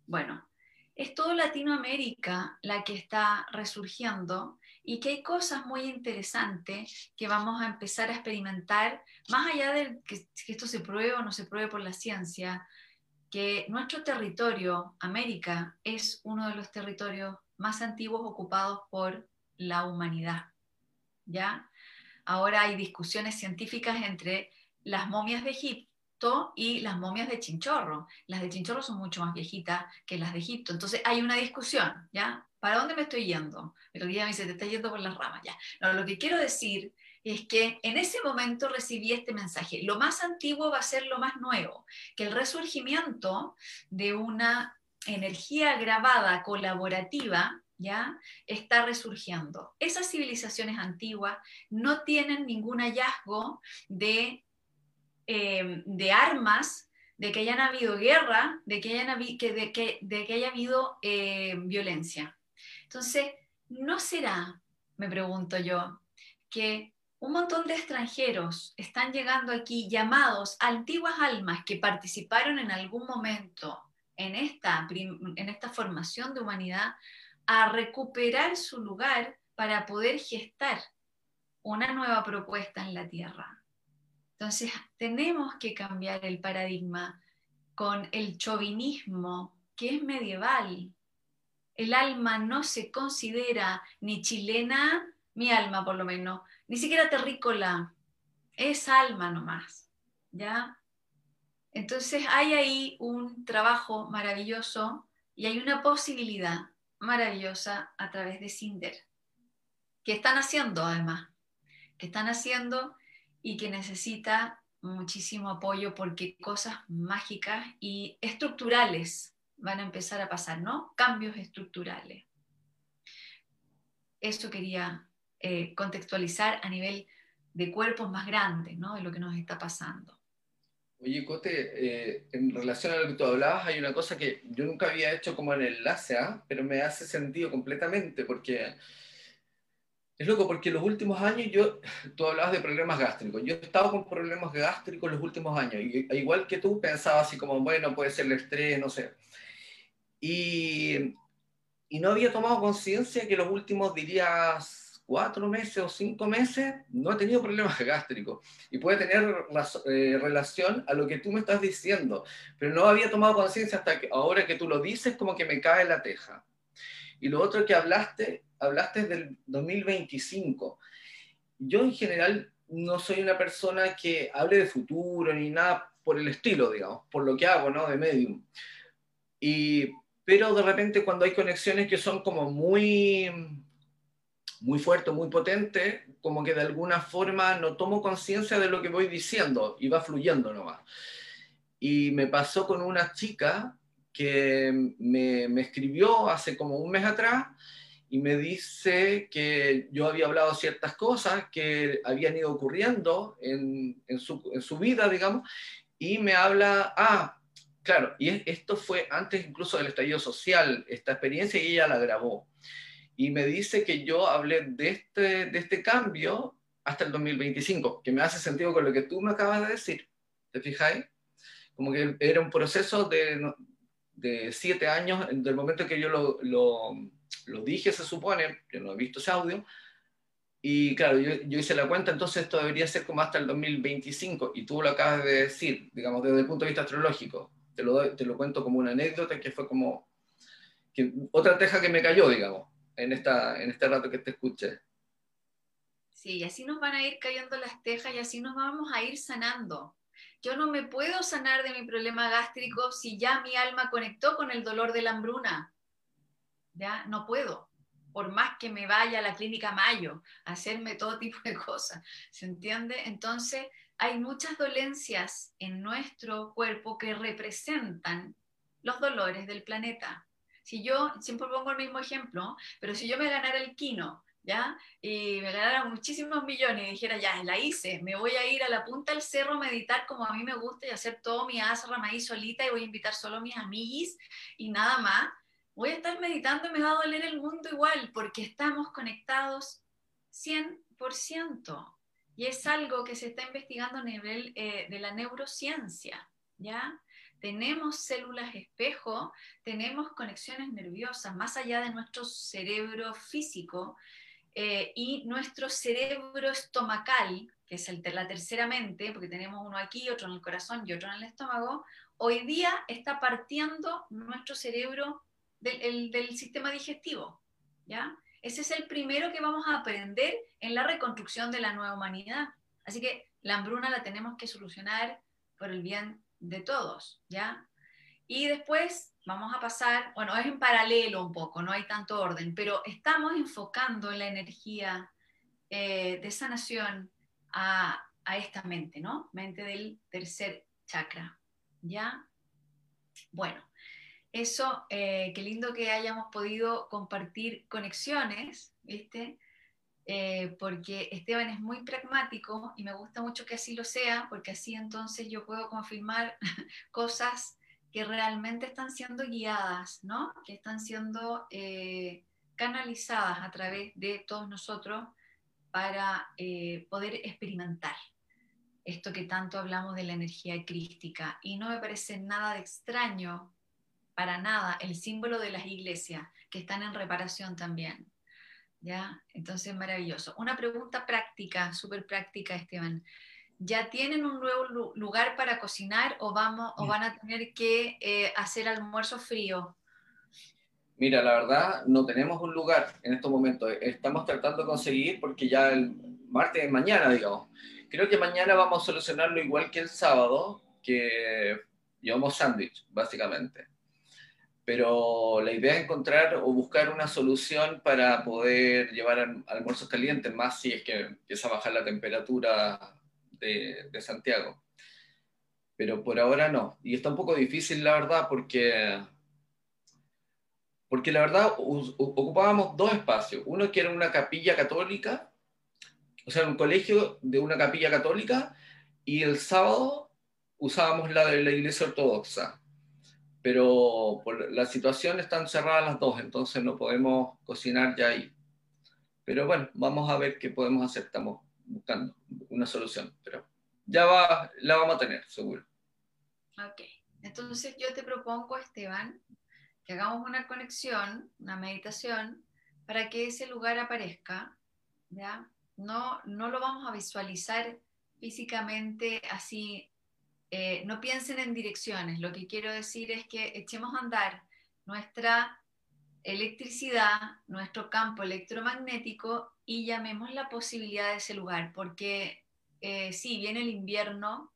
Bueno, es todo Latinoamérica la que está resurgiendo y que hay cosas muy interesantes que vamos a empezar a experimentar, más allá de que, que esto se pruebe o no se pruebe por la ciencia, que nuestro territorio, América, es uno de los territorios más antiguos ocupados por la humanidad. ¿Ya? Ahora hay discusiones científicas entre las momias de Egipto y las momias de Chinchorro. Las de Chinchorro son mucho más viejitas que las de Egipto. Entonces hay una discusión, ¿ya? ¿Para dónde me estoy yendo? El día me dice, te estás yendo por las ramas, ya. Lo que quiero decir es que en ese momento recibí este mensaje. Lo más antiguo va a ser lo más nuevo, que el resurgimiento de una energía grabada colaborativa ya está resurgiendo. Esas civilizaciones antiguas no tienen ningún hallazgo de, eh, de armas, de que hayan habido guerra, de que, haya habido eh, violencia. Entonces, ¿no será, me pregunto yo, que un montón de extranjeros están llegando aquí llamados antiguas almas que participaron en algún momento en esta, en esta formación de humanidad a recuperar su lugar para poder gestar una nueva propuesta en la Tierra. Entonces, tenemos que cambiar el paradigma con el chauvinismo que es medieval. El alma no se considera ni chilena, mi alma por lo menos, ni siquiera terrícola, es alma nomás, ¿ya? Entonces hay ahí un trabajo maravilloso y hay una posibilidad maravillosa a través de Cinder, que están haciendo además, que están haciendo y que necesita muchísimo apoyo porque cosas mágicas y estructurales van a empezar a pasar, ¿no? Cambios estructurales. Eso quería eh, contextualizar a nivel de cuerpos más grandes, ¿no? De lo que nos está pasando. Oye, Cote, eh, en relación a lo que tú hablabas, hay una cosa que yo nunca había hecho como en enlace, ¿ah? pero me hace sentido completamente, porque es loco, porque los últimos años yo, tú hablabas de problemas gástricos, yo he estado con problemas gástricos los últimos años, y igual que tú pensaba así como, bueno, puede ser el estrés, no sé. Y, y no había tomado conciencia que los últimos, dirías, cuatro meses o cinco meses no he tenido problemas [laughs] gástricos y puede tener eh, relación a lo que tú me estás diciendo, pero no había tomado conciencia hasta que ahora que tú lo dices como que me cae la teja. Y lo otro que hablaste, hablaste del 2025. Yo en general no soy una persona que hable de futuro ni nada por el estilo, digamos, por lo que hago, ¿no? De medium. Y, pero de repente cuando hay conexiones que son como muy muy fuerte, muy potente, como que de alguna forma no tomo conciencia de lo que voy diciendo y va fluyendo nomás. Y me pasó con una chica que me, me escribió hace como un mes atrás y me dice que yo había hablado ciertas cosas que habían ido ocurriendo en, en, su, en su vida, digamos, y me habla, ah, claro, y esto fue antes incluso del estallido social, esta experiencia, y ella la grabó y me dice que yo hablé de este, de este cambio hasta el 2025, que me hace sentido con lo que tú me acabas de decir. ¿Te fijáis? Como que era un proceso de, de siete años, del momento que yo lo, lo, lo, dije, se supone, yo no he visto ese audio, y claro, yo, yo, hice la cuenta, entonces esto debería ser como hasta el 2025, y tú lo acabas de decir, digamos, desde el punto de vista astrológico. Te lo, te lo cuento como una anécdota que fue como que, otra teja que me cayó, digamos en, esta, en este rato que te escuché. Sí, y así nos van a ir cayendo las tejas y así nos vamos a ir sanando. Yo no me puedo sanar de mi problema gástrico si ya mi alma conectó con el dolor de la hambruna. Ya no puedo. Por más que me vaya a la clínica Mayo a hacerme todo tipo de cosas. ¿Se entiende? Entonces, hay muchas dolencias en nuestro cuerpo que representan los dolores del planeta. Si yo, siempre pongo el mismo ejemplo, pero si yo me ganara el Kino, ¿ya? Y me ganara muchísimos millones y dijera, ya, la hice, me voy a ir a la punta del cerro a meditar como a mí me gusta y hacer todo mi asra maíz solita y voy a invitar solo a mis amiguis y nada más, voy a estar meditando y me va a doler el mundo igual porque estamos conectados 100%. Y es algo que se está investigando a nivel eh, de la neurociencia, ¿ya? Tenemos células espejo, tenemos conexiones nerviosas más allá de nuestro cerebro físico eh, y nuestro cerebro estomacal, que es el, la tercera mente, porque tenemos uno aquí, otro en el corazón y otro en el estómago, hoy día está partiendo nuestro cerebro del, del sistema digestivo. ¿ya? Ese es el primero que vamos a aprender en la reconstrucción de la nueva humanidad. Así que la hambruna la tenemos que solucionar por el bien de todos, ¿ya? Y después vamos a pasar, bueno, es en paralelo un poco, no hay tanto orden, pero estamos enfocando la energía eh, de sanación a, a esta mente, ¿no? Mente del tercer chakra, ¿ya? Bueno, eso, eh, qué lindo que hayamos podido compartir conexiones, ¿viste? Eh, porque Esteban es muy pragmático y me gusta mucho que así lo sea, porque así entonces yo puedo confirmar [laughs] cosas que realmente están siendo guiadas, ¿no? Que están siendo eh, canalizadas a través de todos nosotros para poder experimentar esto que tanto hablamos de la energía crística. Y no me parece nada de extraño para nada el símbolo de las iglesias que están en reparación también. ¿Ya? Entonces, maravilloso. Una pregunta práctica, súper práctica, Esteban. ¿Ya tienen un nuevo lugar para cocinar o, vamos, o van a tener que eh, hacer almuerzo frío? Mira, la verdad, no tenemos un lugar en estos momentos. Estamos tratando de conseguir porque ya el martes de mañana, digamos. Creo que mañana vamos a solucionarlo igual que el sábado, que llevamos sándwich, básicamente pero la idea es encontrar o buscar una solución para poder llevar almuerzos calientes, más si es que empieza a bajar la temperatura de, Santiago. Pero por ahora no. Y está un poco difícil, la verdad, porque, porque la verdad ocupábamos dos espacios. Uno que era una capilla católica, o sea, un colegio de una capilla católica, y el sábado usábamos la de la iglesia ortodoxa pero por la situación están cerradas las dos, entonces no podemos cocinar ya ahí. Pero bueno, vamos a ver qué podemos hacer, estamos buscando una solución, pero ya va, la vamos a tener, seguro. Ok, entonces yo te propongo, Esteban, que hagamos una conexión, una meditación, para que ese lugar aparezca, ¿ya? No, no lo vamos a visualizar físicamente así eh, no piensen en direcciones, lo que quiero decir es que echemos a andar nuestra electricidad, nuestro campo electromagnético y llamemos la posibilidad de ese lugar, porque eh, sí, viene el invierno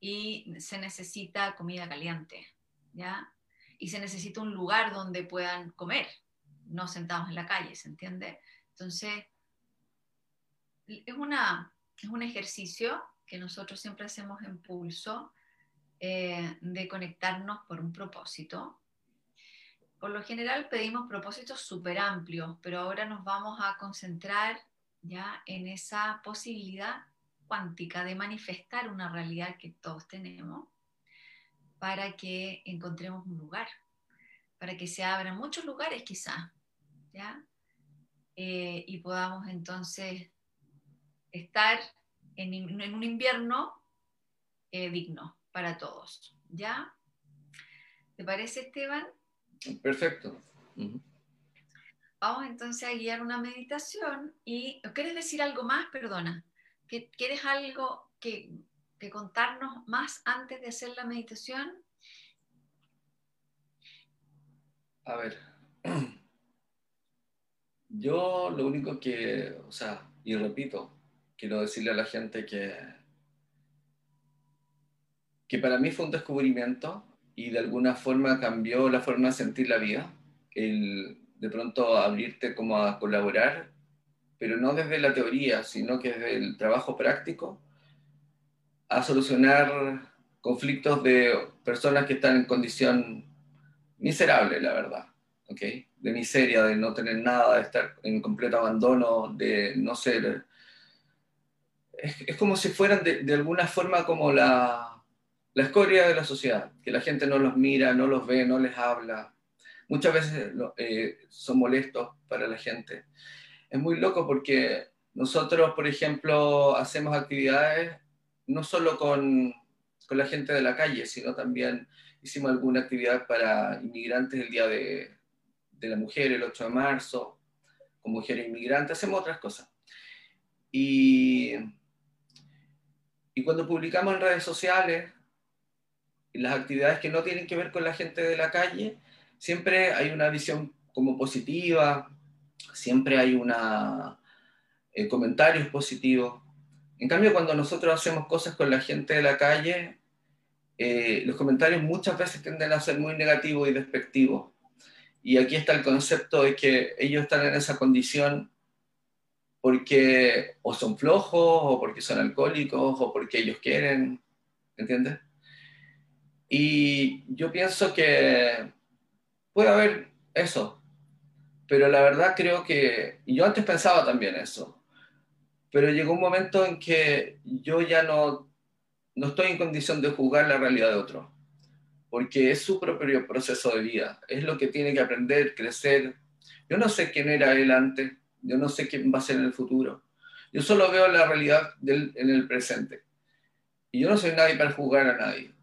y se necesita comida caliente, ¿ya? Y se necesita un lugar donde puedan comer, no sentados en la calle, ¿se entiende? Entonces, es, una, es un ejercicio que nosotros siempre hacemos en pulso, eh, de conectarnos por un propósito. Por lo general pedimos propósitos súper amplios, pero ahora nos vamos a concentrar ya en esa posibilidad cuántica de manifestar una realidad que todos tenemos para que encontremos un lugar, para que se abran muchos lugares quizás, ¿ya? Eh, y podamos entonces estar en, un invierno eh, digno para todos. ¿Ya? ¿Te parece, Esteban? Perfecto. Vamos entonces a guiar una meditación y ¿quieres decir algo más? Perdona. ¿Quieres algo que, que contarnos más antes de hacer la meditación? A ver, [clears throat] yo lo único que, o sea, y repito, quiero decirle a la gente que que para mí fue un descubrimiento y de alguna forma cambió la forma de sentir la vida, el de pronto abrirte como a colaborar, pero no desde la teoría, sino que desde el trabajo práctico, a solucionar conflictos de personas que están en condición miserable, la verdad, ¿ok? De miseria, de no tener nada, de estar en completo abandono, de no ser... Es, como si fueran de, de alguna forma como la, la escoria de la sociedad, que la gente no los mira, no los ve, no les habla. Muchas veces eh, son molestos para la gente. Es muy loco porque nosotros, por ejemplo, hacemos actividades no solo con, con la gente de la calle, sino también hicimos alguna actividad para inmigrantes el Día de, de la Mujer, el 8 de marzo, con mujeres inmigrantes, hacemos otras cosas. Y, y cuando publicamos en redes sociales, las actividades que no tienen que ver con la gente de la calle, siempre hay una visión como positiva, siempre hay una, eh, comentarios positivos. En cambio, cuando nosotros hacemos cosas con la gente de la calle, eh, los comentarios muchas veces tienden a ser muy negativos y despectivos. Y aquí está el concepto de que ellos están en esa condición porque o son flojos, o porque son alcohólicos, o porque ellos quieren, ¿entiendes? Y yo pienso que puede haber eso, pero la verdad creo que, y yo antes pensaba también eso, pero llegó un momento en que yo ya no, no estoy en condición de juzgar la realidad de otro, porque es su propio proceso de vida, es lo que tiene que aprender, crecer. Yo no sé quién era él antes, yo no sé quién va a ser en el futuro, yo solo veo la realidad en el presente. Y yo no soy nadie para juzgar a nadie.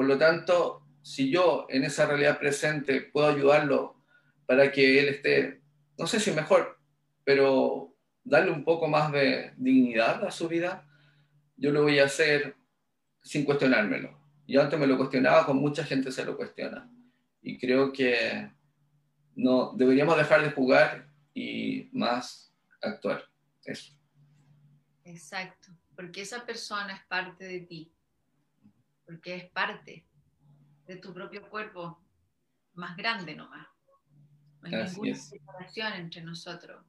Por lo tanto, si yo en esa realidad presente puedo ayudarlo para que él esté, no sé si mejor, pero darle un poco más de dignidad a su vida, yo lo voy a hacer sin cuestionármelo. Yo antes me lo cuestionaba, con mucha gente se lo cuestiona. Y creo que no deberíamos dejar de jugar y más actuar. Eso. Exacto, porque esa persona es parte de ti, porque es parte de tu propio cuerpo más grande nomás. No hay ninguna separación entre nosotros.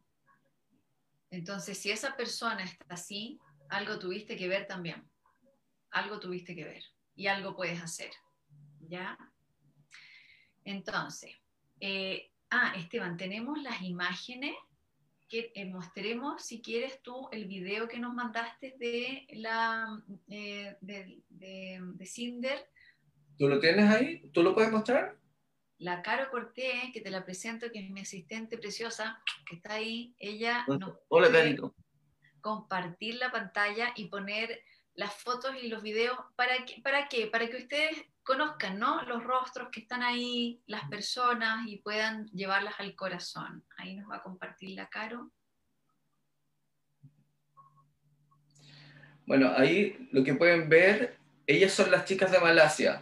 Entonces, si esa persona está así, algo tuviste que ver también. Algo tuviste que ver y algo puedes hacer. ¿Ya? Entonces, eh, ah, Esteban, tenemos las imágenes que eh, mostremos, si quieres tú, el video que nos mandaste de la eh, de, de Cinder ¿Tú lo tienes ahí? ¿Tú lo puedes mostrar? La Caro Cortés, que te la presento, que es mi asistente preciosa, que está ahí, ella nos Hola, compartir la pantalla y poner las fotos y los videos. ¿Para qué? ¿Para qué? Para que ustedes conozcan ¿no? los rostros que están ahí, las personas y puedan llevarlas al corazón. Ahí nos va a compartir la Caro. Bueno, ahí lo que pueden ver ellas son las chicas de Malasia.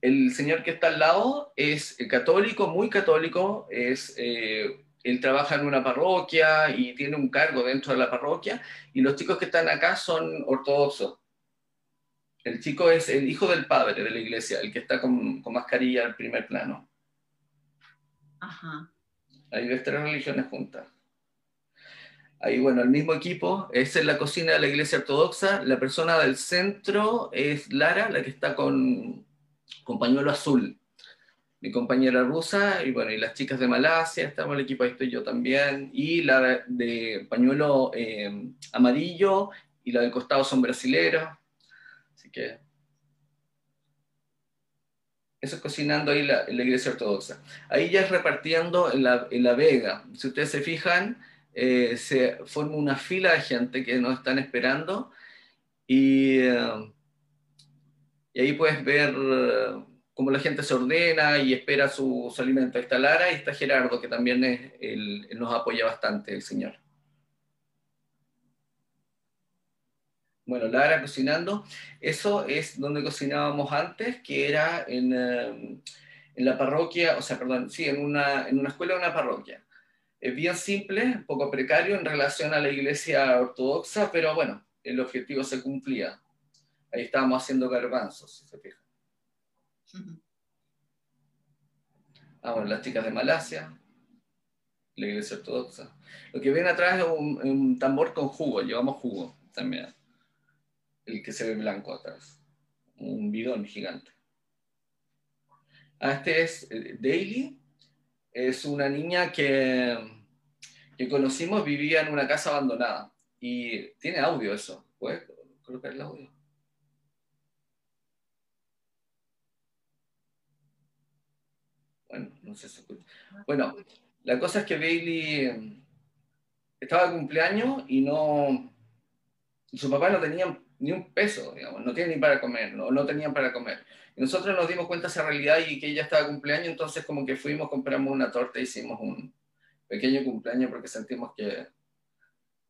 El señor que está al lado es católico, muy católico, es, eh, él trabaja en una parroquia y tiene un cargo dentro de la parroquia, y los chicos que están acá son ortodoxos. El chico es el hijo del padre de la iglesia, el que está con, con mascarilla al primer plano. Ajá. Hay ves tres religiones juntas. Ahí, bueno, el mismo equipo es en la cocina de la iglesia ortodoxa. La persona del centro es Lara, la que está con, con pañuelo azul. Mi compañera rusa, y bueno, y las chicas de Malasia, estamos en el equipo, ahí estoy yo también. Y la de, pañuelo eh, amarillo y la del costado son brasileros. Que eso es cocinando ahí la, iglesia ortodoxa. Ahí ya es repartiendo en la, en la vega. Si ustedes se fijan, eh, se forma una fila de gente que nos están esperando y, eh, y ahí puedes ver eh, cómo la gente se ordena y espera su, su, alimento. Ahí está Lara y está Gerardo, que también es, nos apoya bastante, el señor. Bueno, Lara cocinando, eso es donde cocinábamos antes, que era en, en la parroquia, o sea, perdón, sí, en una, en una escuela de una parroquia es bien simple, un poco precario en relación a la iglesia ortodoxa, pero bueno, el objetivo se cumplía. Ahí estábamos haciendo garbanzos, si se fijan. Ah, bueno, las chicas de Malasia, la iglesia ortodoxa. Lo que ven atrás es un, tambor con jugo, llevamos jugo también. El que se ve blanco atrás. Un bidón gigante. Ah, este es eh, Daily, es una niña que, que conocimos, vivía en una casa abandonada. Y tiene audio eso. ¿Puedes colocar el audio? Bueno, no sé si escucha. Bueno, la cosa es que Bailey em, estaba de cumpleaños y no. Su papá no tenía ni un peso, digamos, no tiene ni para comer, no, no tenían para comer. Y nosotros nos dimos cuenta de esa realidad y que ella estaba de cumpleaños, entonces como que fuimos, compramos una torta e hicimos un pequeño cumpleaños porque sentimos que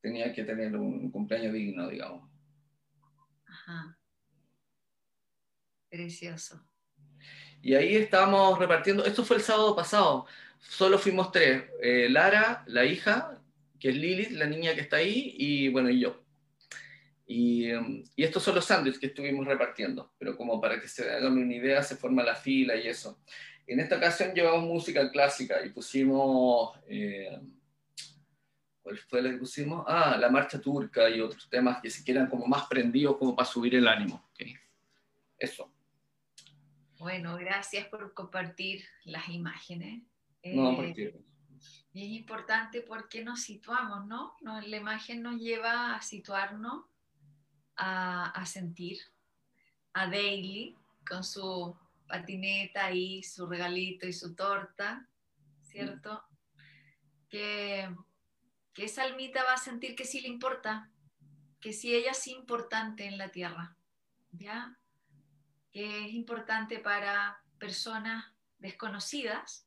tenía que tener un cumpleaños digno, digamos. Ajá. Precioso. Y ahí estábamos repartiendo, esto fue el sábado pasado, solo fuimos tres, eh, Lara, la hija, que es Lilith, la niña que está ahí, y bueno, y yo. Em, y, estos son los sándwiches que estuvimos repartiendo, pero como para que se hagan una idea, se forma la fila y eso. En esta ocasión llevamos música clásica y pusimos, eh, ¿Cuál fue la que pusimos? Ah, la marcha turca y otros temas que se quedan como más prendidos como para subir el ánimo. Eso. Bueno, gracias por compartir las imágenes. No, eh, y es importante porque nos situamos, ¿no? La imagen nos lleva a situarnos, a, sentir, a Daily con su patineta y su regalito y su torta, ¿cierto? Que, que esa almita va a sentir que sí le importa, que sí ella es importante en la tierra, ¿ya? Que es importante para personas desconocidas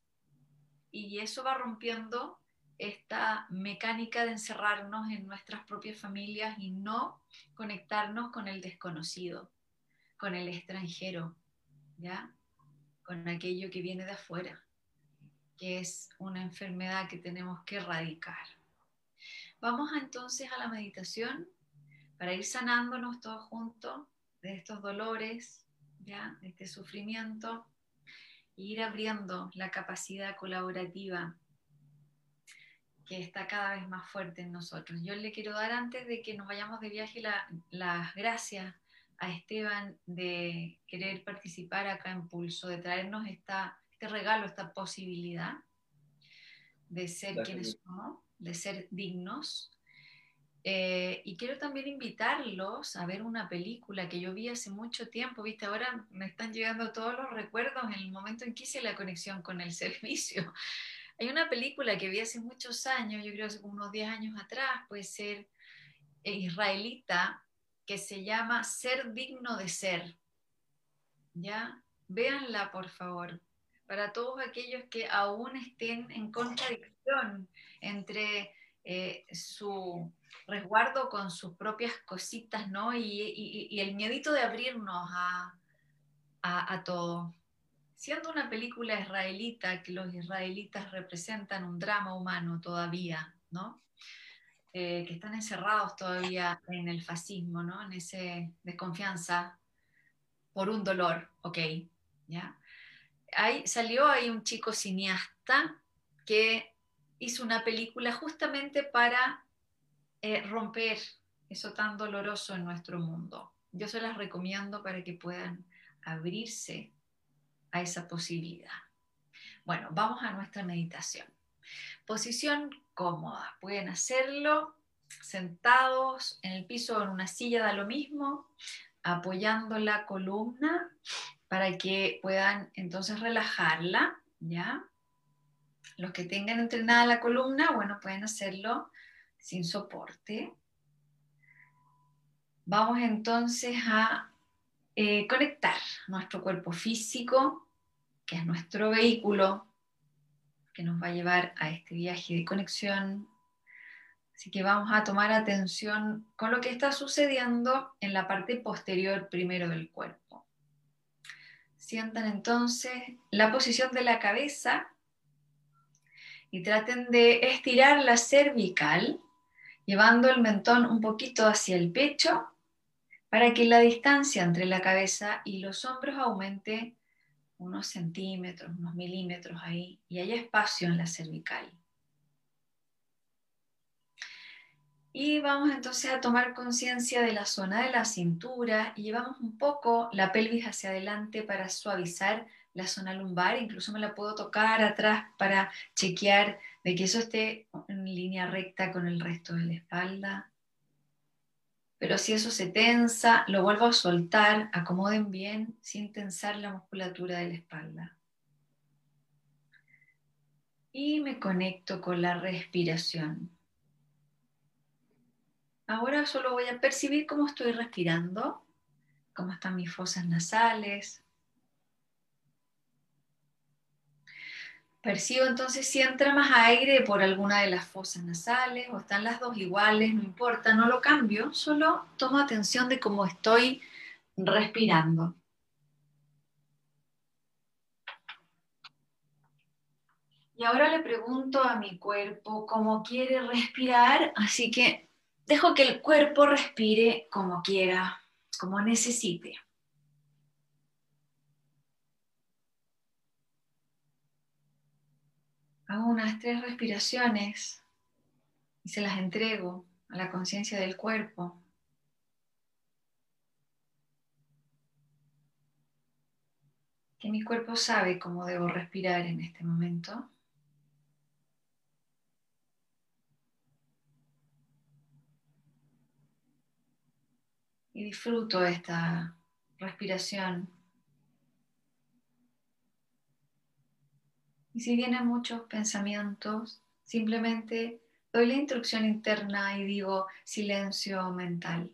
y eso va rompiendo esta mecánica de encerrarnos en nuestras propias familias y no conectarnos con el desconocido, con el extranjero, ¿ya? Con aquello que viene de afuera, que es una enfermedad que tenemos que erradicar. Vamos entonces a la meditación para ir sanándonos todos juntos de estos dolores, ¿ya? De este sufrimiento, e ir abriendo la capacidad colaborativa que está cada vez más fuerte en nosotros. Yo le quiero dar antes de que nos vayamos de viaje las gracias a Esteban de querer participar acá en Pulso, de traernos esta, este regalo, esta posibilidad de ser quienes somos, de ser dignos. Eh, y quiero también invitarlos a ver una película que yo vi hace mucho tiempo, viste, ahora me están llegando todos los recuerdos en el momento en que hice la conexión con el [laughs] servicio. Hay una película que vi hace muchos años, yo creo hace unos 10 años atrás, puede ser eh, israelita, que se llama Ser digno de ser. ¿Ya? Véanla, por favor, para todos aquellos que aún estén en contradicción entre eh, su resguardo con sus propias cositas, ¿no? Y, el miedito de abrirnos a, a, todo. Siendo una película israelita, que los israelitas representan un drama humano todavía, ¿no? Eh, que están encerrados todavía en el fascismo, ¿no? En esa desconfianza por un dolor, ok, ¿ya? Ahí, salió ahí un chico cineasta que hizo una película justamente para eh, romper eso tan doloroso en nuestro mundo. Yo se las recomiendo para que puedan abrirse esa posibilidad. Bueno, vamos a nuestra meditación. Posición cómoda. Pueden hacerlo sentados en el piso o en una silla, da lo mismo, apoyando la columna para que puedan entonces relajarla, ¿ya? Los que tengan entrenada la columna, bueno, pueden hacerlo sin soporte. Vamos entonces a eh, conectar nuestro cuerpo físico, que es nuestro vehículo que nos va a llevar a este viaje de conexión. Así que vamos a tomar atención con lo que está sucediendo en la parte posterior primero del cuerpo. Sientan entonces la posición de la cabeza y traten de estirar la cervical, llevando el mentón un poquito hacia el pecho para que la distancia entre la cabeza y los hombros aumente unos centímetros, unos milímetros ahí, y hay espacio en la cervical. Y vamos entonces a tomar conciencia de la zona de la cintura y llevamos un poco la pelvis hacia adelante para suavizar la zona lumbar. Incluso me la puedo tocar atrás para chequear de que eso esté en línea recta con el resto de la espalda. Pero si eso se tensa, lo vuelvo a soltar, acomoden bien sin tensar la musculatura de la espalda. Y me conecto con la respiración. Ahora solo voy a percibir cómo estoy respirando, cómo están mis fosas nasales, Percibo entonces si entra más aire por alguna de las fosas nasales o están las dos iguales, no importa, no lo cambio, solo tomo atención de cómo estoy respirando. Y ahora le pregunto a mi cuerpo cómo quiere respirar, así que dejo que el cuerpo respire como quiera, como necesite. Hago unas tres respiraciones y se las entrego a la conciencia del cuerpo. Que mi cuerpo sabe cómo debo respirar en este momento. Y disfruto esta respiración. Y si vienen muchos pensamientos, simplemente doy la instrucción interna y digo silencio mental.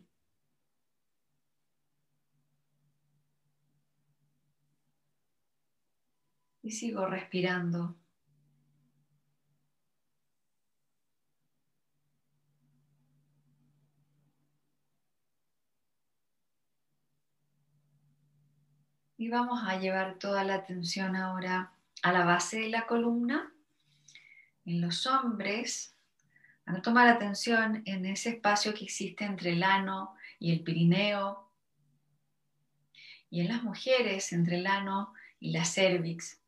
Y sigo respirando. Y vamos a llevar toda la atención ahora a la base de la columna. En los hombres, a tomar atención en ese espacio que existe entre el ano y el pirineo. Y en las mujeres, entre el ano y la cervix.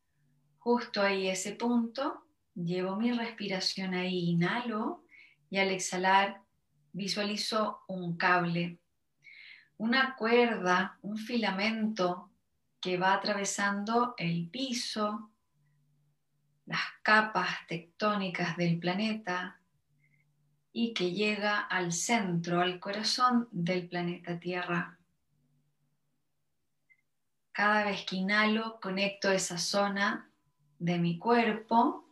Justo ahí ese punto, llevo mi respiración ahí, inhalo y al exhalar visualizo un cable, una cuerda, un filamento que va atravesando el piso, las capas tectónicas del planeta y que llega al centro, al corazón del planeta Tierra. Cada vez que inhalo, conecto esa zona de mi cuerpo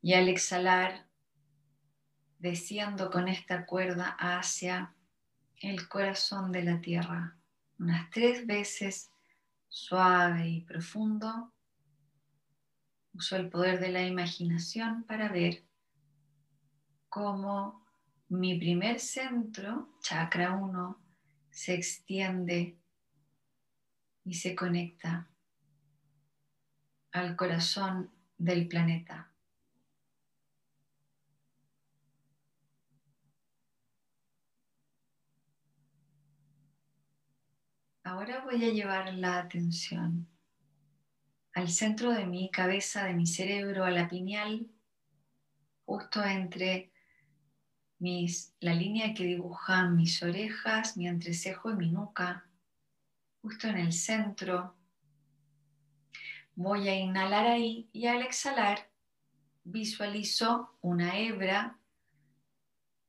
y al exhalar, desciendo con esta cuerda hacia el corazón de la Tierra. Unas tres veces suave y profundo. Uso el poder de la imaginación para ver cómo mi primer centro, chakra 1, se extiende y se conecta al corazón del planeta. Ahora voy a llevar la atención al centro de mi cabeza, de mi cerebro, a la pineal, justo entre mis, la línea que dibujan mis orejas, mi entrecejo y mi nuca, justo en el centro. Voy a inhalar ahí y al exhalar visualizo una hebra,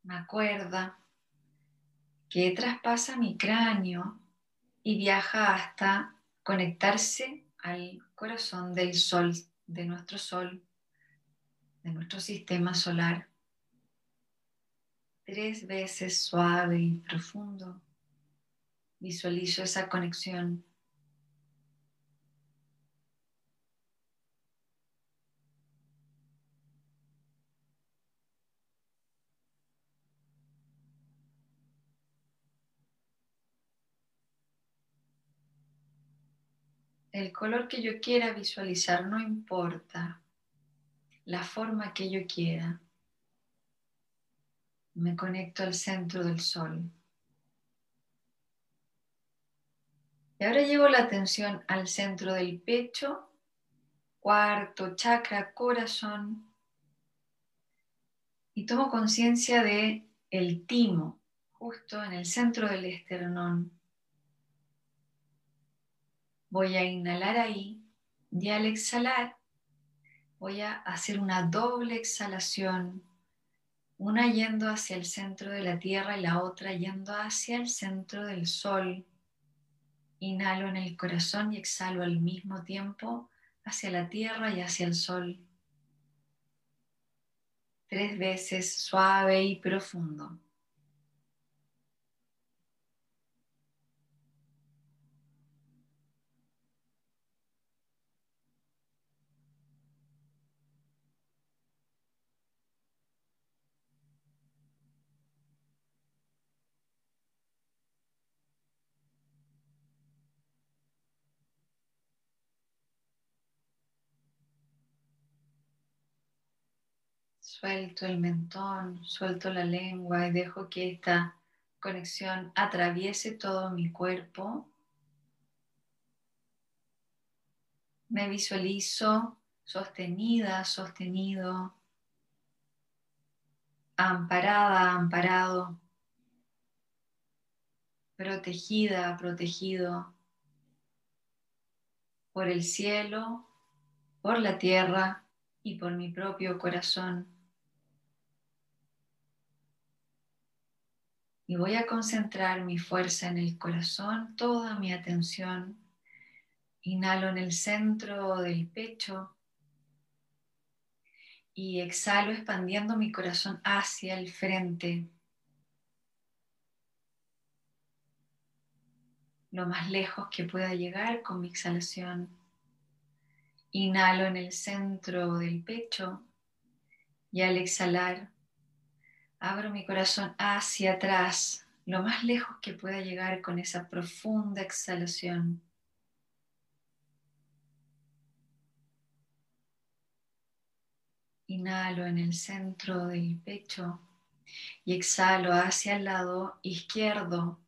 una cuerda que traspasa mi cráneo y viaja hasta conectarse al corazón del sol, de nuestro sol, de nuestro sistema solar. Tres veces suave y profundo. Visualizo esa conexión el color que yo quiera visualizar, no importa la forma que yo quiera. Me conecto al centro del sol. Y ahora llevo la atención al centro del pecho, cuarto chakra, corazón. Y tomo conciencia de el timo, justo en el centro del esternón. Voy a inhalar ahí y al exhalar voy a hacer una doble exhalación, una yendo hacia el centro de la tierra y la otra yendo hacia el centro del sol. Inhalo en el corazón y exhalo al mismo tiempo hacia la tierra y hacia el sol. Tres veces suave y profundo. Suelto el mentón, suelto la lengua y dejo que esta conexión atraviese todo mi cuerpo. Me visualizo sostenida, sostenido amparada, amparado, protegida, protegido por el cielo, por la tierra y por mi propio corazón. Y voy a concentrar mi fuerza en el corazón, toda mi atención. Inhalo en el centro del pecho y exhalo expandiendo mi corazón hacia el frente. Lo más lejos que pueda llegar con mi exhalación. Inhalo en el centro del pecho y al exhalar abro mi corazón hacia atrás, lo más lejos que pueda llegar con esa profunda exhalación. Inhalo en el centro del pecho y exhalo hacia el lado izquierdo,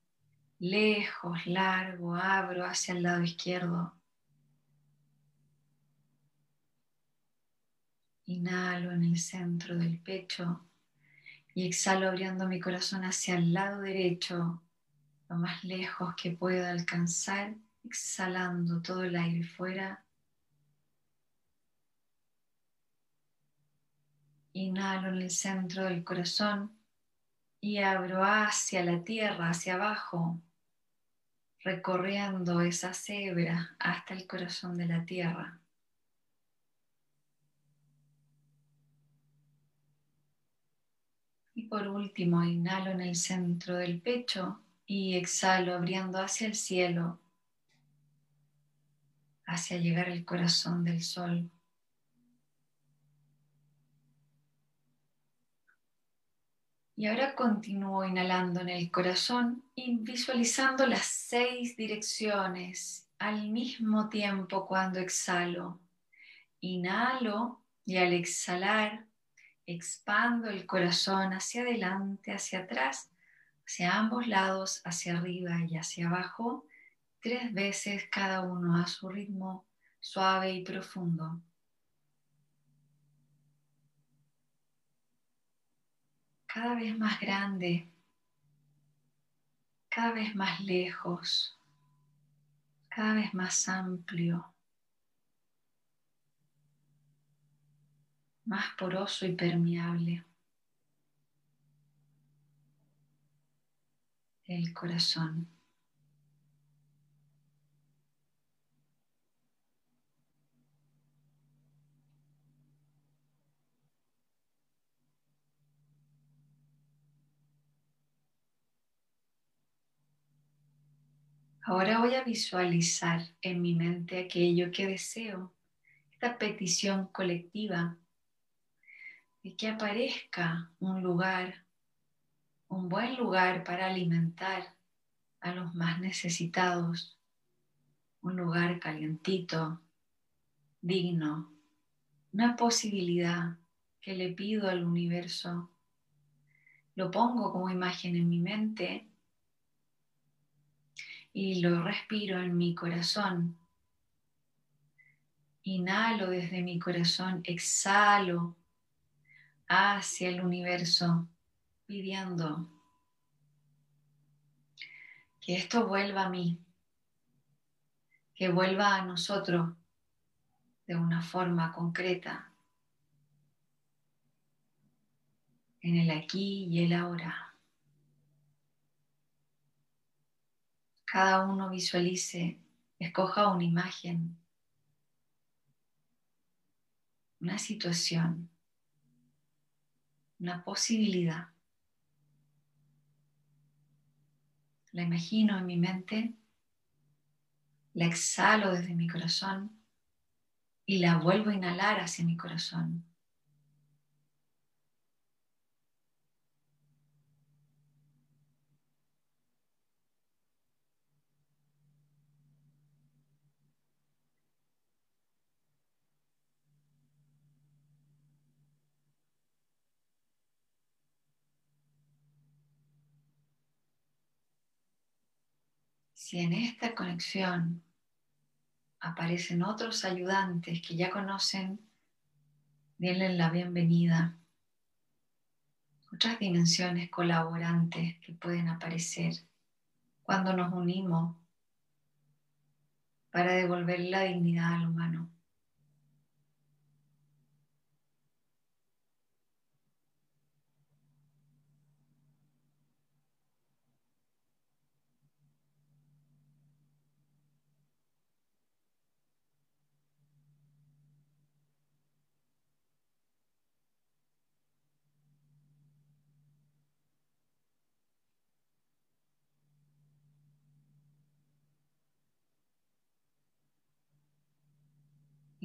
lejos, largo, abro hacia el lado izquierdo. Inhalo en el centro del pecho y exhalo abriendo mi corazón hacia el lado derecho, lo más lejos que pueda alcanzar, exhalando todo el aire fuera Inhalo en el centro del corazón y abro hacia la tierra, hacia abajo, recorriendo esa cebra hasta el corazón de la tierra. Y por último, inhalo en el centro del pecho y exhalo abriendo hacia el cielo, hacia llegar al corazón del sol. Y ahora continúo inhalando en el corazón y visualizando las seis direcciones al mismo tiempo cuando exhalo. Inhalo y al exhalar expando el corazón hacia adelante, hacia atrás, hacia ambos lados, hacia arriba y hacia abajo, tres veces cada uno a su ritmo suave y profundo. cada vez más grande, cada vez más lejos, cada vez más amplio, más poroso y permeable. El corazón. Ahora voy a visualizar en mi mente aquello que deseo, esta petición colectiva de que aparezca un lugar, un buen lugar para alimentar a los más necesitados, un lugar calientito, digno, una posibilidad que le pido al universo. Lo pongo como imagen en mi mente y lo respiro en mi corazón. Inhalo desde mi corazón, exhalo hacia el universo, pidiendo que esto vuelva a mí, que vuelva a nosotros de una forma concreta, en el aquí y el ahora. cada uno visualice, escoja una imagen, una situación, una posibilidad. La imagino en mi mente, la exhalo desde mi corazón y la vuelvo a inhalar hacia mi corazón. Si en esta conexión aparecen otros ayudantes que ya conocen, denle la bienvenida otras dimensiones colaborantes que pueden aparecer cuando nos unimos para devolver la dignidad al humano.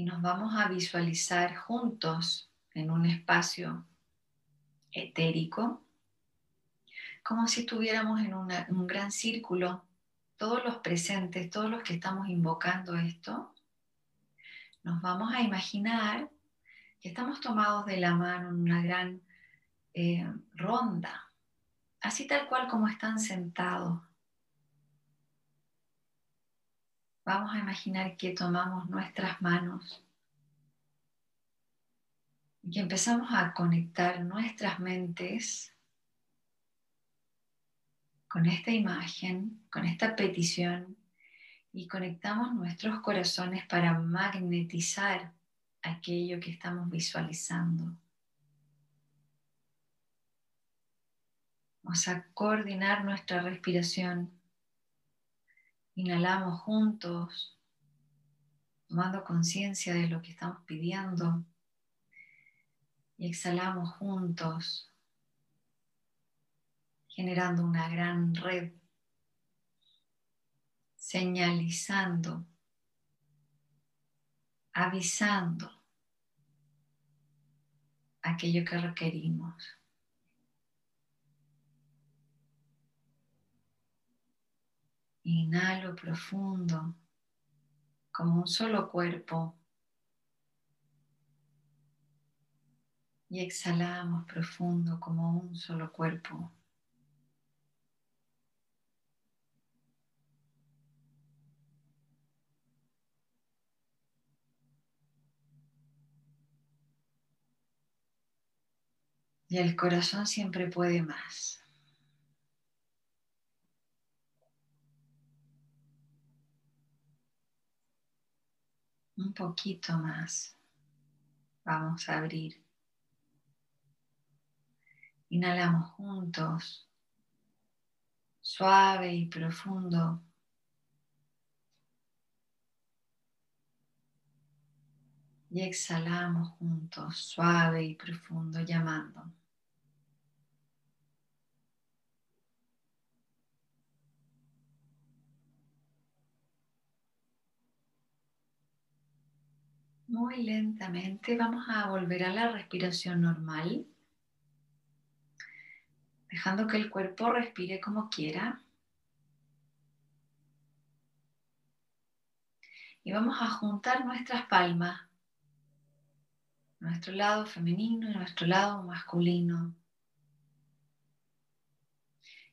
Y nos vamos a visualizar juntos en un espacio etérico, como si estuviéramos en un gran círculo, todos los presentes, todos los que estamos invocando esto, nos vamos a imaginar que estamos tomados de la mano en una gran eh, ronda, así tal cual como están sentados Vamos a imaginar que tomamos nuestras manos y que empezamos a conectar nuestras mentes con esta imagen, con esta petición y conectamos nuestros corazones para magnetizar aquello que estamos visualizando. Vamos a coordinar nuestra respiración Inhalamos juntos, tomando conciencia de lo que estamos pidiendo. Y exhalamos juntos, generando una gran red, señalizando, avisando aquello que requerimos. Inhalo profundo, como un solo cuerpo. Y exhalamos profundo como un solo cuerpo. Y el corazón siempre puede más. Un poquito más. Vamos a abrir. Inhalamos juntos, suave y profundo. Y exhalamos juntos, suave y profundo, llamando. Muy lentamente vamos a volver a la respiración normal, dejando que el cuerpo respire como quiera. Y vamos a juntar nuestras palmas, nuestro lado femenino y nuestro lado masculino.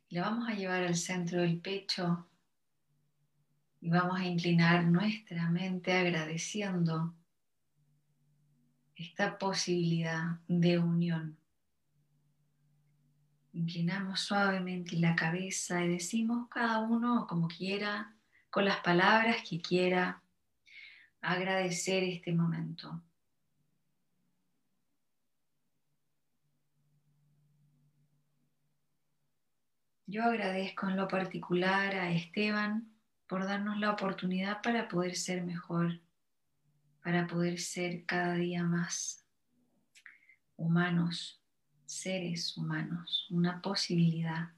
Y la vamos a llevar al centro del pecho y vamos a inclinar nuestra mente agradeciendo esta posibilidad de unión. Inclinamos suavemente la cabeza y decimos cada uno como quiera, con las palabras que quiera, agradecer este momento. Yo agradezco en lo particular a Esteban por darnos la oportunidad para poder ser mejor para poder ser cada día más humanos, seres humanos, una posibilidad.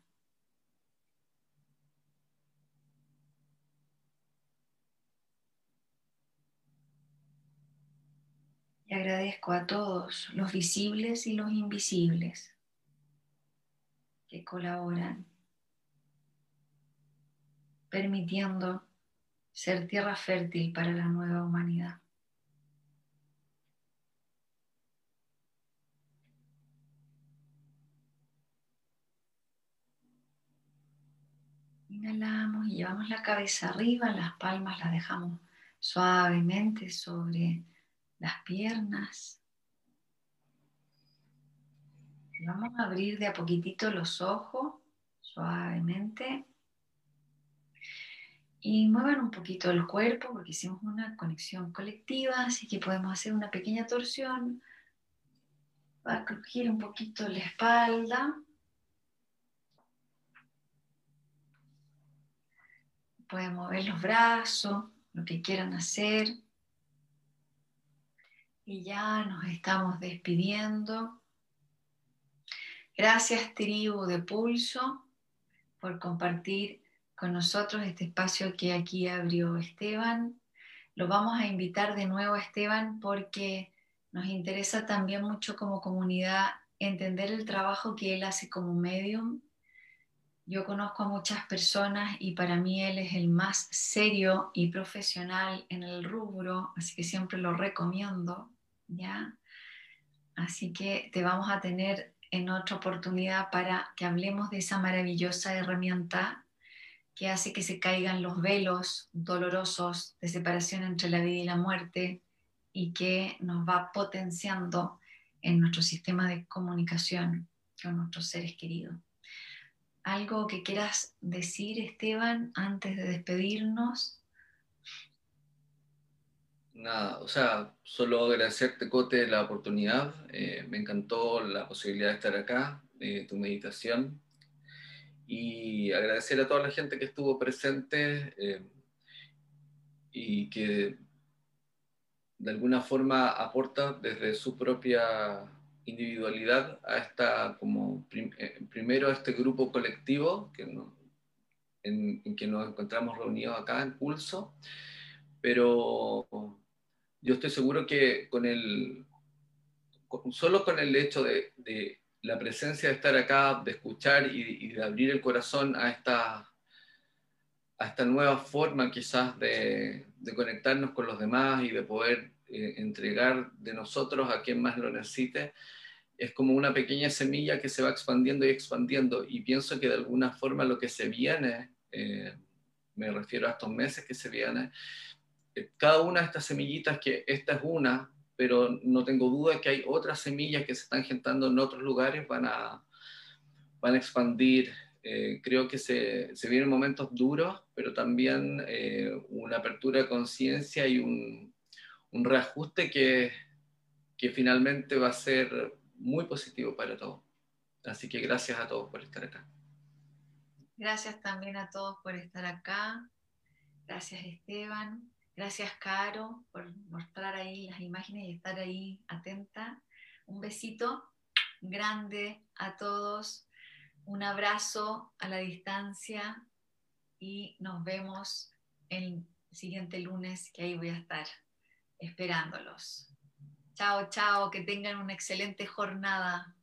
Y agradezco a todos los visibles y los invisibles que colaboran, permitiendo ser tierra fértil para la nueva humanidad. Inhalamos y llevamos la cabeza arriba, las palmas las dejamos suavemente sobre las piernas. Vamos a abrir de a poquitito los ojos, suavemente. Y muevan un poquito el cuerpo porque hicimos una conexión colectiva, así que podemos hacer una pequeña torsión. Va a crujir un poquito la espalda. Pueden mover los brazos, lo que quieran hacer. Y ya nos estamos despidiendo. Gracias, tribu de pulso, por compartir con nosotros este espacio que aquí abrió Esteban. Lo vamos a invitar de nuevo a Esteban porque nos interesa también mucho como comunidad entender el trabajo que él hace como medium. Yo conozco a muchas personas y para mí él es el más serio y profesional en el rubro, así que siempre lo recomiendo. ¿ya? Así que te vamos a tener en otra oportunidad para que hablemos de esa maravillosa herramienta que hace que se caigan los velos dolorosos de separación entre la vida y la muerte y que nos va potenciando en nuestro sistema de comunicación con nuestros seres queridos. ¿Algo que quieras decir, Esteban, antes de despedirnos? Nada, o sea, solo agradecerte, Cote, la oportunidad. Eh, me encantó la posibilidad de estar acá, de tu meditación. Y agradecer a toda la gente que estuvo presente eh, y que de alguna forma aporta desde su propia individualidad a esta, como eh, primero a este grupo colectivo que en, en que nos encontramos reunidos acá en Pulso, pero yo estoy seguro que con el, solo con el hecho de, la presencia de estar acá, de escuchar y, de abrir el corazón a esta, a esta nueva forma quizás de, conectarnos con los demás y de poder eh, entregar de nosotros a quien más lo necesite, es como una pequeña semilla que se va expandiendo y expandiendo. Y pienso que de alguna forma lo que se viene, eh, me refiero a estos meses que se vienen, cada una de estas semillitas, que esta es una, pero no tengo duda que hay otras semillas que se están gentando en otros lugares, van a, van a expandir. Eh, creo que se, se, vienen momentos duros, pero también eh, una apertura de conciencia y un, un reajuste que, que finalmente va a ser muy positivo para todos. Así que gracias a todos por estar acá. Gracias también a todos por estar acá. Gracias Esteban. Gracias, Caro, por mostrar ahí las imágenes y estar ahí atenta. Un besito grande a todos, un abrazo a la distancia y nos vemos el siguiente lunes, que ahí voy a estar esperándolos. Chao, chao, que tengan una excelente jornada.